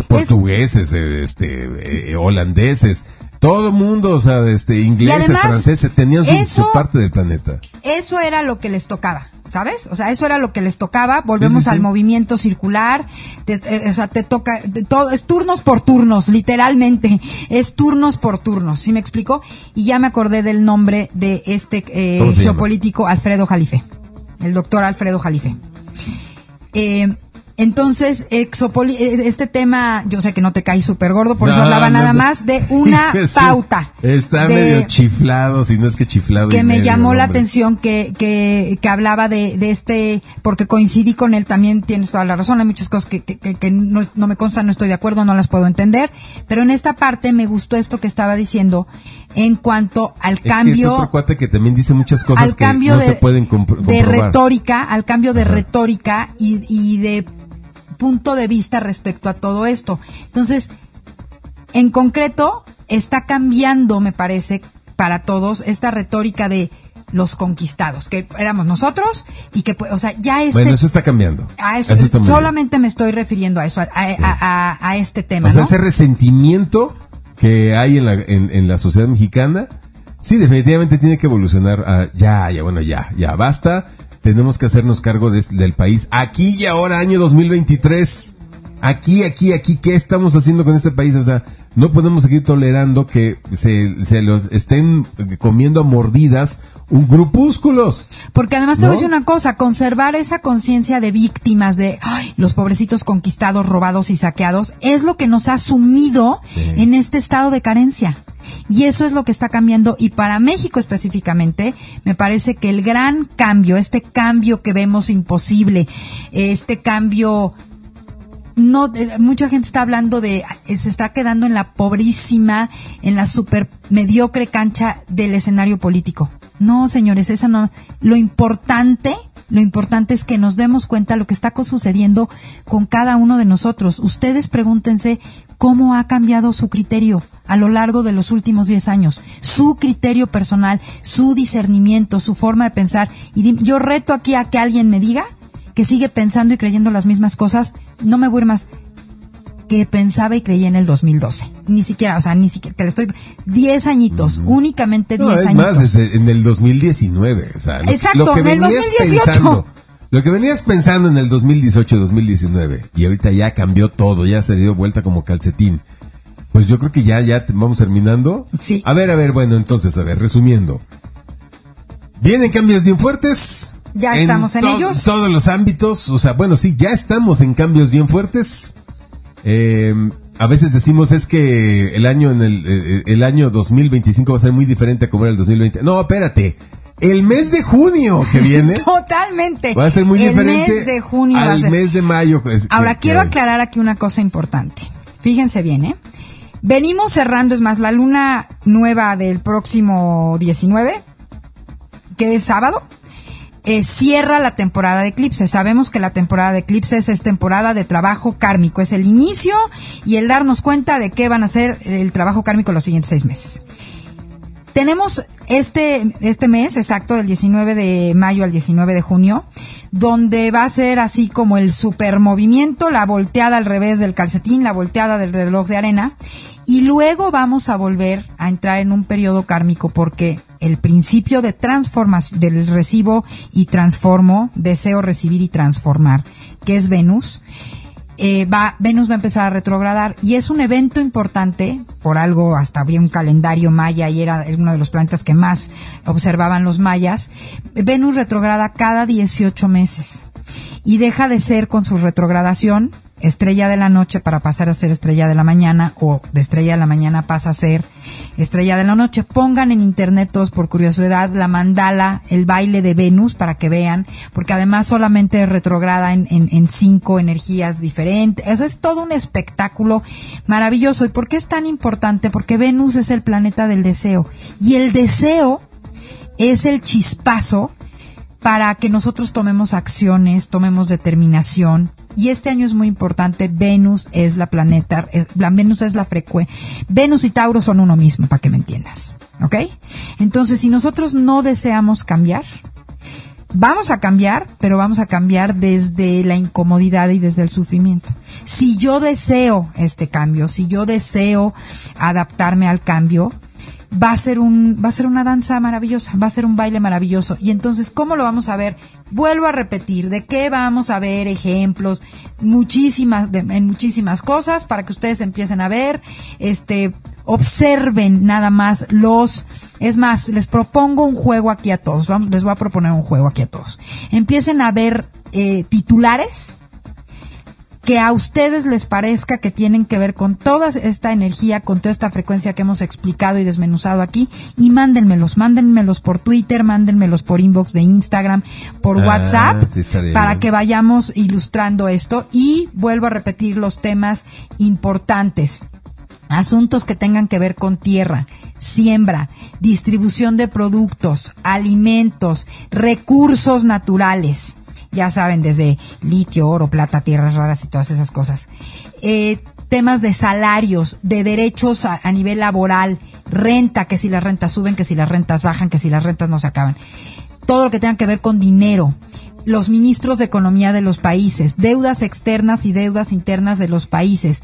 Portugueses, eh, este, eh, holandeses, todo el mundo, o sea, este, ingleses, además, franceses, tenían su, eso- su parte del planeta. Eso era lo que les tocaba, ¿sabes? O sea, eso era lo que les tocaba. Volvemos Sí, sí, sí. al movimiento circular. te- eh, o sea, te toca, todo, es turnos por turnos, literalmente. Es turnos por turnos, ¿sí me explico? Y ya me acordé del nombre de este eh, geopolítico Alfredo Jalife. El doctor Alfredo Jalife. Eh, entonces, exopoli- eh, este tema, yo sé que no te cae súper gordo, por eso hablaba no, nada no. más de una *laughs* pauta. Está de- medio chiflado, si no es que chiflado. que me medio, llamó la hombre. atención que, que, que hablaba de, de este, porque coincidí con él también, tienes toda la razón, hay muchas cosas que, que, que- no, no me constan, no estoy de acuerdo, no las puedo entender, pero en esta parte me gustó esto que estaba diciendo en cuanto al Es que cambio es otro cuate que también dice muchas cosas al que cambio no de, se pueden compro- de comprobar. retórica, al cambio de Ajá. retórica y, y de punto de vista respecto a todo esto. Entonces, en concreto, está cambiando, me parece, para todos esta retórica de los conquistados, que éramos nosotros y que, pues, o sea, ya este... Bueno, eso está cambiando. a eso, está muy bien. solamente me estoy refiriendo a eso, a, a- a- a este tema, O sea, ¿no? ese resentimiento que hay en la, en, la sociedad mexicana, sí, definitivamente tiene que evolucionar. ya, ya, bueno, ya, ya, basta. Tenemos que hacernos cargo de del país. Aquí y ahora, año 2023. Aquí, aquí, aquí, ¿qué estamos haciendo con este país? O sea, no podemos seguir tolerando que se, se los estén comiendo a mordidas un grupúsculos. Porque además te voy a decir una cosa, conservar esa conciencia de víctimas de "Ay, los pobrecitos conquistados, robados y saqueados, es lo que nos ha sumido en este estado de carencia. Y eso es lo que está cambiando. Y para México específicamente, me parece que el gran cambio, este cambio que vemos imposible, este cambio no eh, mucha gente está hablando de eh, se está quedando en la pobrísima en la super mediocre cancha del escenario político. No señores esa no lo importante lo importante es que nos demos cuenta de lo que está sucediendo con cada uno de nosotros. Ustedes pregúntense cómo ha cambiado su criterio a lo largo de los últimos 10 años. Su criterio personal su discernimiento su forma de pensar. Y yo reto aquí a que alguien me diga que sigue pensando y creyendo las mismas cosas, no me voy a ir más, que pensaba y creía en el 2012. Ni siquiera, o sea, ni siquiera, te le estoy, 10 añitos, únicamente 10 No, es añitos. más, es en el 2019. O sea, lo, Exacto, lo que en el venías 2018. pensando. Lo que venías pensando en el 2018-2019 y ahorita ya cambió todo, ya se dio vuelta como calcetín. Pues yo creo que ya, ya vamos terminando. Sí. A ver, a ver, bueno, entonces, a ver, resumiendo. Vienen cambios bien fuertes. Ya estamos en to- ellos. Todos los ámbitos, o sea, bueno, sí, ya estamos en cambios bien fuertes. Eh, a veces decimos es que el año en el, eh, el año 2025 va a ser muy diferente a como era el 2020. No, espérate. El mes de junio que *laughs* viene Totalmente. va a ser muy el diferente mes de junio va a al ser- mes de mayo. pues, Ahora que- quiero que- aclarar aquí una cosa importante. Fíjense bien, ¿eh? Venimos cerrando, es más, la luna nueva del próximo 19, que es sábado, eh, cierra la temporada de eclipses. Sabemos que la temporada de eclipses es temporada de trabajo kármico, es el inicio y el darnos cuenta de qué van a ser el trabajo kármico los siguientes seis meses. Tenemos este, este mes exacto, del 19 de mayo al 19 de junio, donde va a ser así como el super movimiento, la volteada al revés del calcetín, la volteada del reloj de arena, y luego vamos a volver a entrar en un periodo kármico porque el principio de transformación del recibo y transformo, deseo recibir y transformar, que es Venus, eh, va, Venus va a empezar a retrogradar y es un evento importante, por algo hasta había un calendario maya y era uno de los planetas que más observaban los mayas. Venus retrograda cada 18 meses y deja de ser con su retrogradación estrella de la noche para pasar a ser estrella de la mañana o de estrella de la mañana pasa a ser estrella de la noche. Pongan en internet todos por curiosidad la mandala, el baile de Venus para que vean, porque además solamente retrograda en, en, cinco energías diferentes. Eso es todo un espectáculo maravilloso. ¿Y por qué es tan importante? Porque Venus es el planeta del deseo y el deseo es el chispazo para que nosotros tomemos acciones, tomemos determinación. Y este año es muy importante, Venus es la planeta, la Venus es la frecuencia. Venus y Tauro son uno mismo, para que me entiendas. ¿Ok? Entonces, si nosotros no deseamos cambiar, vamos a cambiar, pero vamos a cambiar desde la incomodidad y desde el sufrimiento. Si yo deseo este cambio, si yo deseo adaptarme al cambio, va a ser un va a ser una danza maravillosa, va a ser un baile maravilloso. Y entonces, ¿cómo lo vamos a ver? Vuelvo a repetir, ¿de qué vamos a ver ejemplos? Muchísimas en muchísimas cosas para que ustedes empiecen a ver, este observen nada más los es más, les propongo un juego aquí a todos. Vamos, les voy a proponer un juego aquí a todos. Empiecen a ver eh, titulares que a ustedes les parezca que tienen que ver con toda esta energía, con toda esta frecuencia que hemos explicado y desmenuzado aquí, y mándenmelos, mándenmelos por Twitter, mándenmelos por inbox de Instagram, por ah, WhatsApp, para que vayamos ilustrando esto. Y vuelvo a repetir los temas importantes. Asuntos que tengan que ver con tierra, siembra, distribución de productos, alimentos, recursos naturales ya saben, desde litio, oro, plata, tierras raras y todas esas cosas. Eh, temas de salarios, de derechos a, nivel laboral, renta, que si las rentas suben, que si las rentas bajan, que si las rentas no se acaban. Todo lo que tenga que ver con dinero, los ministros de economía de los países, deudas externas y deudas internas de los países,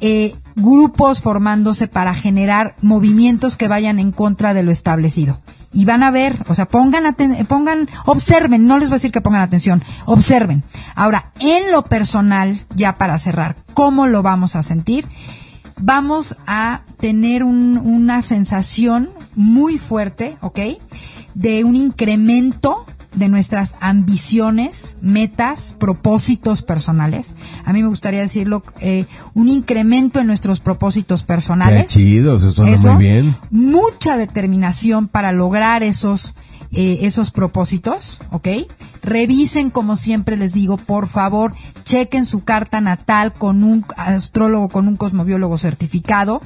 eh, grupos formándose para generar movimientos que vayan en contra de lo establecido y van a ver, o sea, pongan, pongan, observen, no les voy a decir que pongan atención, observen. Ahora, en lo personal, ya para cerrar, ¿cómo lo vamos a sentir? Vamos a tener una sensación muy fuerte, ¿ok? De un incremento de nuestras ambiciones, metas, propósitos personales. A mí me gustaría decirlo, eh, un incremento en nuestros propósitos personales. Qué eso suena muy bien. Mucha determinación para lograr esos, eh, esos propósitos, ¿ok? Revisen, como siempre les digo, por favor, chequen su carta natal con un astrólogo, con un cosmobiólogo certificado.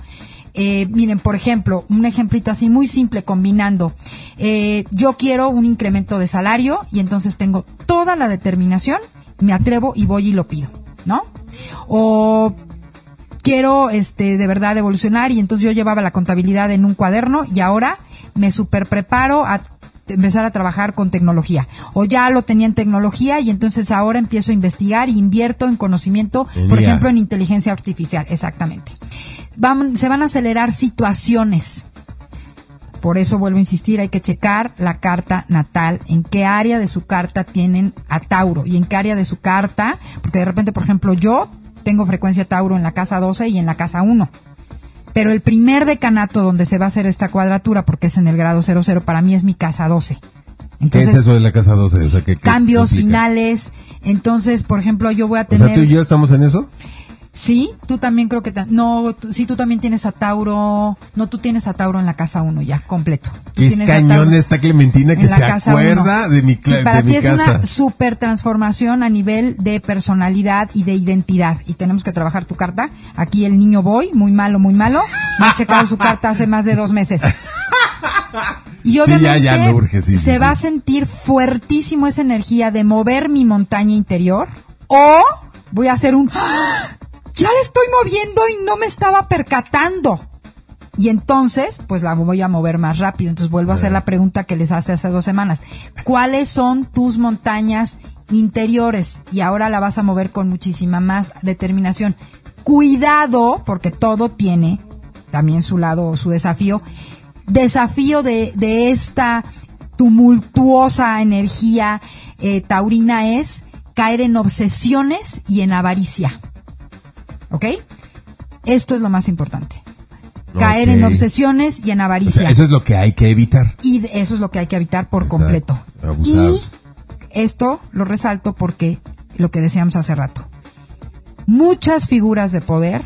Eh, miren, por ejemplo, un ejemplito así muy simple combinando. Eh, yo quiero un incremento de salario y entonces tengo toda la determinación, me atrevo y voy y lo pido, ¿no? O quiero este de verdad evolucionar y entonces yo llevaba la contabilidad en un cuaderno y ahora me super preparo a empezar a trabajar con tecnología. O ya lo tenía en tecnología y entonces ahora empiezo a investigar e invierto en conocimiento, por ejemplo, en inteligencia artificial, exactamente se van a acelerar situaciones. Por eso vuelvo a insistir, hay que checar la carta natal, en qué área de su carta tienen a Tauro y en qué área de su carta, porque de repente, por ejemplo, yo tengo frecuencia Tauro en la casa 12 y en la casa 1. Pero el primer decanato donde se va a hacer esta cuadratura, porque es en el grado 00, para mí es mi casa 12. Entonces, ¿Qué es eso de la casa 12? O sea, cambios finales. Entonces, por ejemplo, yo voy a tener... O sea, ¿tú y yo estamos en eso? Sí, tú también creo que... no, tú- sí, tú también tienes a Tauro... No, tú tienes a Tauro en la casa 1 ya, completo. Tú Es tienes a cañón esta Clementina que se acuerda uno. de mi, Sí, para de mi ti es casa. una super transformación a nivel de personalidad y de identidad. Y tenemos que trabajar tu carta. Aquí el niño Boy, muy malo, muy malo. No he checado su carta hace más de dos meses. *laughs* Y Sí, obviamente ya, ya me urge, sí, se va a sentir fuertísimo esa energía de mover mi montaña interior o voy a hacer un. Ya le estoy moviendo y no me estaba percatando. Y entonces, pues la voy a mover más rápido. Entonces vuelvo a hacer la pregunta que les hace hace dos semanas. ¿Cuáles son tus montañas interiores? Y ahora la vas a mover con muchísima más determinación. Cuidado, porque todo tiene también su lado o su desafío. Desafío de, de esta tumultuosa energía eh, taurina es caer en obsesiones y en avaricia. ¿Ok? Esto es lo más importante. Caer en obsesiones y en O avaricia. sea, eso es lo que hay que evitar. Y eso es lo que hay que evitar por Exacto. completo. Abusados. Y esto lo resalto porque lo que decíamos hace rato. Muchas figuras de poder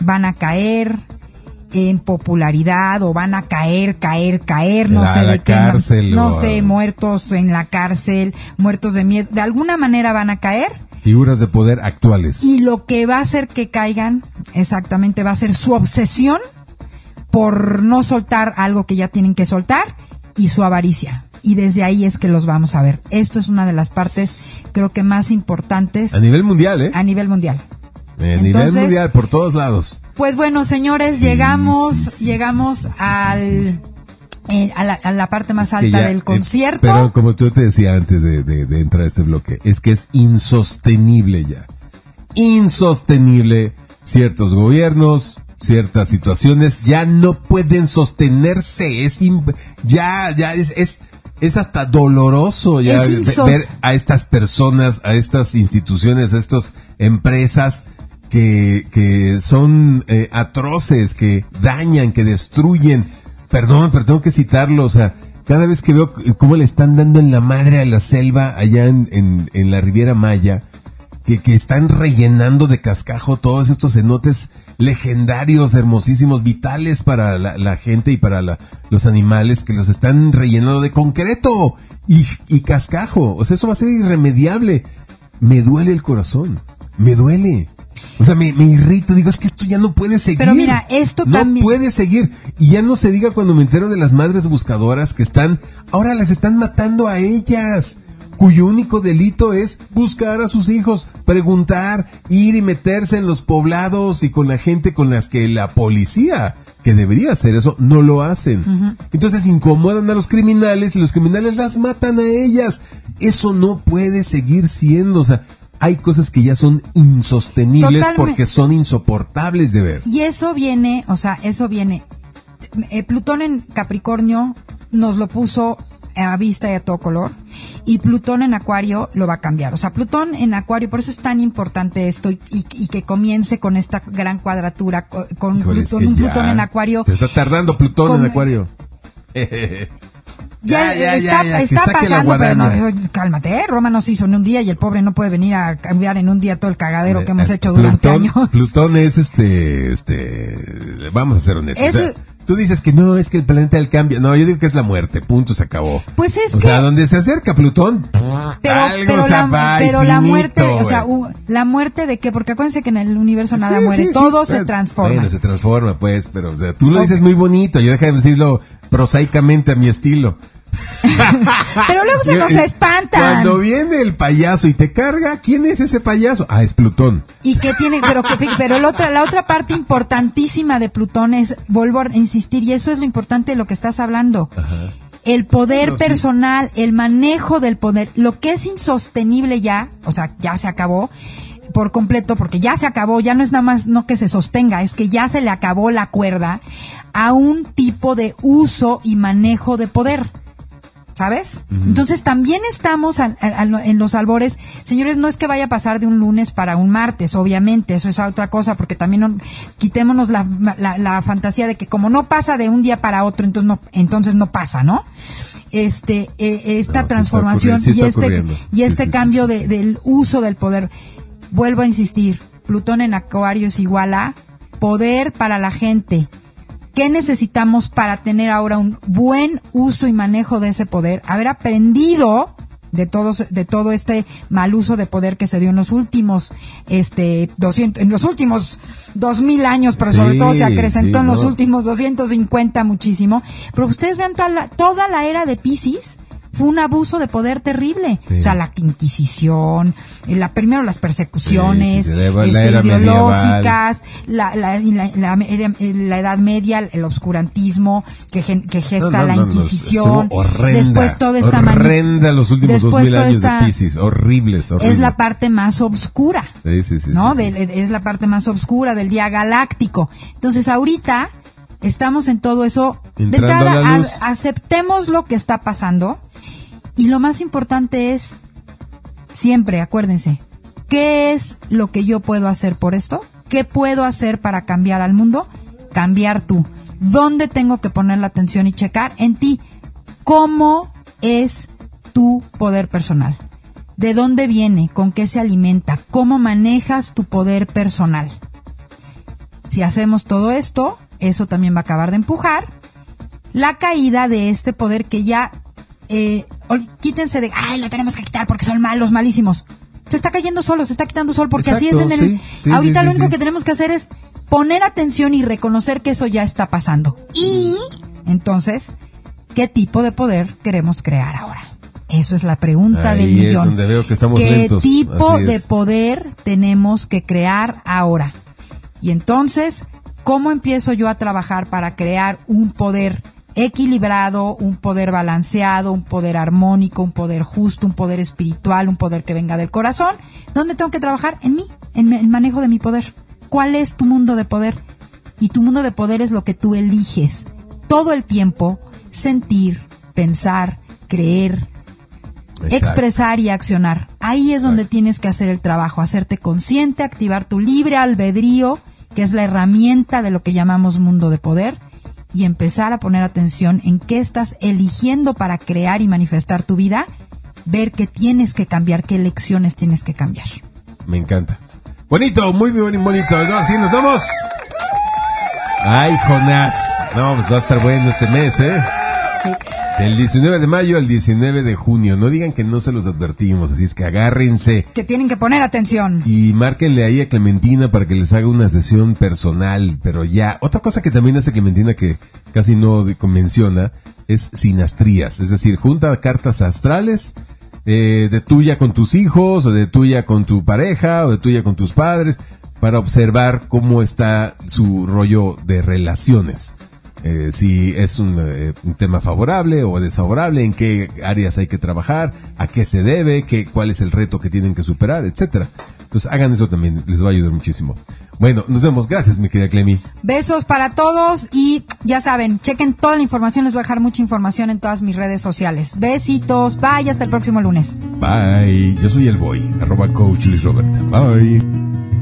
van a caer en popularidad o van a caer, caer, caer, no sé la de qué, cárcel no o sé, muertos en la cárcel, muertos de miedo, de alguna manera van a caer Figuras de poder actuales. y lo que va a hacer que caigan exactamente va a ser su obsesión por no soltar algo que ya tienen que soltar y su avaricia. Y desde ahí es que los vamos a ver. Esto es una de las partes creo que más importantes A nivel mundial, ¿eh? a nivel mundial. A nivel mundial, por todos lados. Pues bueno, señores, llegamos sí, sí, llegamos sí, al. Eh, a, la, a la parte más alta ya, del eh, concierto. pero como yo te decía antes de, de- de entrar a este bloque, es que es insostenible ya. Insostenible. Ciertos gobiernos, ciertas situaciones ya no pueden sostenerse. Es ya, ya es, es, es hasta doloroso ya ver a estas personas, a estas instituciones, a estas empresas que, que son eh, atroces, que dañan, que destruyen. Perdón, pero tengo que citarlo, o sea, cada vez que veo cómo le están dando en la madre a la selva allá en, en, en la Riviera Maya, que, están rellenando de cascajo todos estos cenotes legendarios, hermosísimos, vitales para la, gente y para los animales, que los están rellenando de concreto y, y cascajo. O sea, eso va a ser irremediable. Me duele el corazón, me duele. O sea, me, me irrito, digo, es que esto ya no puede seguir. Pero mira, esto no también- puede seguir. Y ya no se diga cuando me entero de las madres buscadoras que están, ahora las están matando a ellas, cuyo único delito es buscar a sus hijos, preguntar, ir y meterse en los poblados y con la gente con las que la policía, que debería hacer eso, no lo hacen. Entonces incomodan a los criminales y los criminales las matan a ellas. Eso no puede seguir siendo, o sea, hay cosas que ya son insostenibles Totalmente. porque son insoportables de ver. Y eso viene, o sea, eso viene. eh, Plutón en Capricornio nos lo puso a vista y a todo color. Y Plutón en Acuario lo va a cambiar. O sea, Plutón en Acuario, por eso es tan importante esto y, y- y que comience con esta gran cuadratura, co- con, Híjole, es Plutón, que un Plutón en Acuario. Se está tardando Plutón Con- en Acuario. *laughs* Ya, Ya, ya, está, ya, está pasando, pero no, cálmate, ¿eh? Roma no se hizo en un día y el pobre no puede venir a cambiar en un día todo el cagadero que hemos hecho durante Eh, Plutón, años. Plutón es este, este, vamos a ser honestos. O sea, tú dices que no, es que el planeta del cambio. No, yo digo que es la muerte, punto, se acabó. Pues es o que- sea, donde se acerca Plutón, pero, algo pero, se la, va pero la muerte, o sea, la muerte de qué, porque acuérdense que en el universo nada Sí, muere, sí, sí, todo se transforma. Bueno, se transforma, pues, pero o sea, tú lo dices muy bonito, yo deja de decirlo prosaicamente a mi estilo. Pero luego se nos eh, espantan. Cuando viene el payaso y te carga, ¿quién es ese payaso? Ah, es Plutón. Y que tiene, pero que, pero el otro, la otra parte importantísima de Plutón es, vuelvo a insistir, y eso es lo importante de lo que estás hablando. El poder sí. personal, el manejo del poder, lo que es insostenible ya, o sea, ya se acabó por completo, porque ya se acabó, ya no es nada más no que se sostenga, es que ya se le acabó la cuerda a un tipo de uso y manejo de poder. ¿Sabes? Entonces también estamos en los albores. Señores, no es que vaya a pasar de un lunes para un martes, obviamente, eso es otra cosa, porque también no- quitémonos la, la- la fantasía de que como no pasa de un día para otro, entonces no, entonces no pasa, ¿no? Este, eh, esta No, sí está transformación sí y este, y este sí, cambio de- del uso del poder. Vuelvo a insistir, Plutón en Acuario es igual a poder para la gente. ¿Qué necesitamos para tener ahora un buen uso y manejo de ese poder? Haber aprendido de todos de todo este mal uso de poder que se dio en los últimos este 200 en los últimos 2000 años pero sobre todo se acrecentó en los últimos 250 muchísimo pero ustedes vean toda la, toda la era de Pisces fue un abuso de poder terrible. O sea, la Inquisición, eh, la, primero las persecuciones este, ideológicas, la, la, Edad Media, el obscurantismo que, que gesta la Inquisición. después toda esta horrenda los últimos dos mil años de Pisces, horribles, horribles, Es la parte más oscura. ¿no? es la parte más oscura del día galáctico. Entonces, ahorita estamos en todo eso. de entrada, aceptemos lo que está pasando y lo más importante es, siempre acuérdense, ¿qué es lo que yo puedo hacer por esto? ¿Qué puedo hacer para cambiar al mundo? Cambiar tú. ¿Dónde tengo que poner la atención y checar? En ti. ¿Cómo es tu poder personal? ¿De dónde viene? ¿Con qué se alimenta? ¿Cómo manejas tu poder personal? Si hacemos todo esto, eso también va a acabar de empujar la caída de este poder que ya eh, quítense de, ay, lo tenemos que quitar porque son malos, malísimos. Se está cayendo solo, se está quitando solo porque así es en el... ahorita lo único que tenemos que hacer es poner atención y reconocer que eso ya está pasando. Y entonces, ¿qué tipo de poder queremos crear ahora? Eso es la pregunta del millón. ¿Qué tipo de poder tenemos que crear ahora? Y entonces, ¿cómo empiezo yo a trabajar para crear un poder equilibrado, un poder balanceado, un poder armónico, un poder justo, un poder espiritual, un poder que venga del corazón. ¿Dónde tengo que trabajar? En mí, en el manejo de mi poder. ¿Cuál es tu mundo de poder? Y tu mundo de poder es lo que tú eliges. Todo el tiempo, sentir, pensar, creer, expresar y accionar. Ahí es donde tienes que hacer el trabajo, hacerte consciente, activar tu libre albedrío, que es la herramienta de lo que llamamos mundo de poder y empezar a poner atención en qué estás eligiendo para crear y manifestar tu vida, ver qué tienes que cambiar, qué lecciones tienes que cambiar. Me encanta. Bonito, muy bien bonito. Así nos vamos. Ay, Jonás. No, pues va a estar bueno este mes, ¿eh? Sí. Del 19 de mayo al 19 de junio. No digan que no se los advertimos, así es que agárrense. Que tienen que poner atención. Y márquenle ahí a Clementina para que les haga una sesión personal, pero ya. Otra cosa que también hace Clementina que casi no menciona es sinastrías, es decir, junta cartas astrales eh, de tuya con tus hijos, o de tuya con tu pareja, o de tuya con tus padres, para observar cómo está su rollo de relaciones. Eh, si es eh, un, tema favorable o desfavorable, en qué áreas hay que trabajar, a qué se debe, qué, cuál es el reto que tienen que superar, etcétera. Entonces hagan eso también, les va a ayudar muchísimo. Bueno, nos vemos. Gracias, mi querida Clemi. Besos para todos y ya saben, chequen toda la información. Les voy a dejar mucha información en todas mis redes sociales. Besitos. Bye. Hasta el próximo lunes. Bye. Yo soy el boy. Arroba coach Luis Roberta. Bye.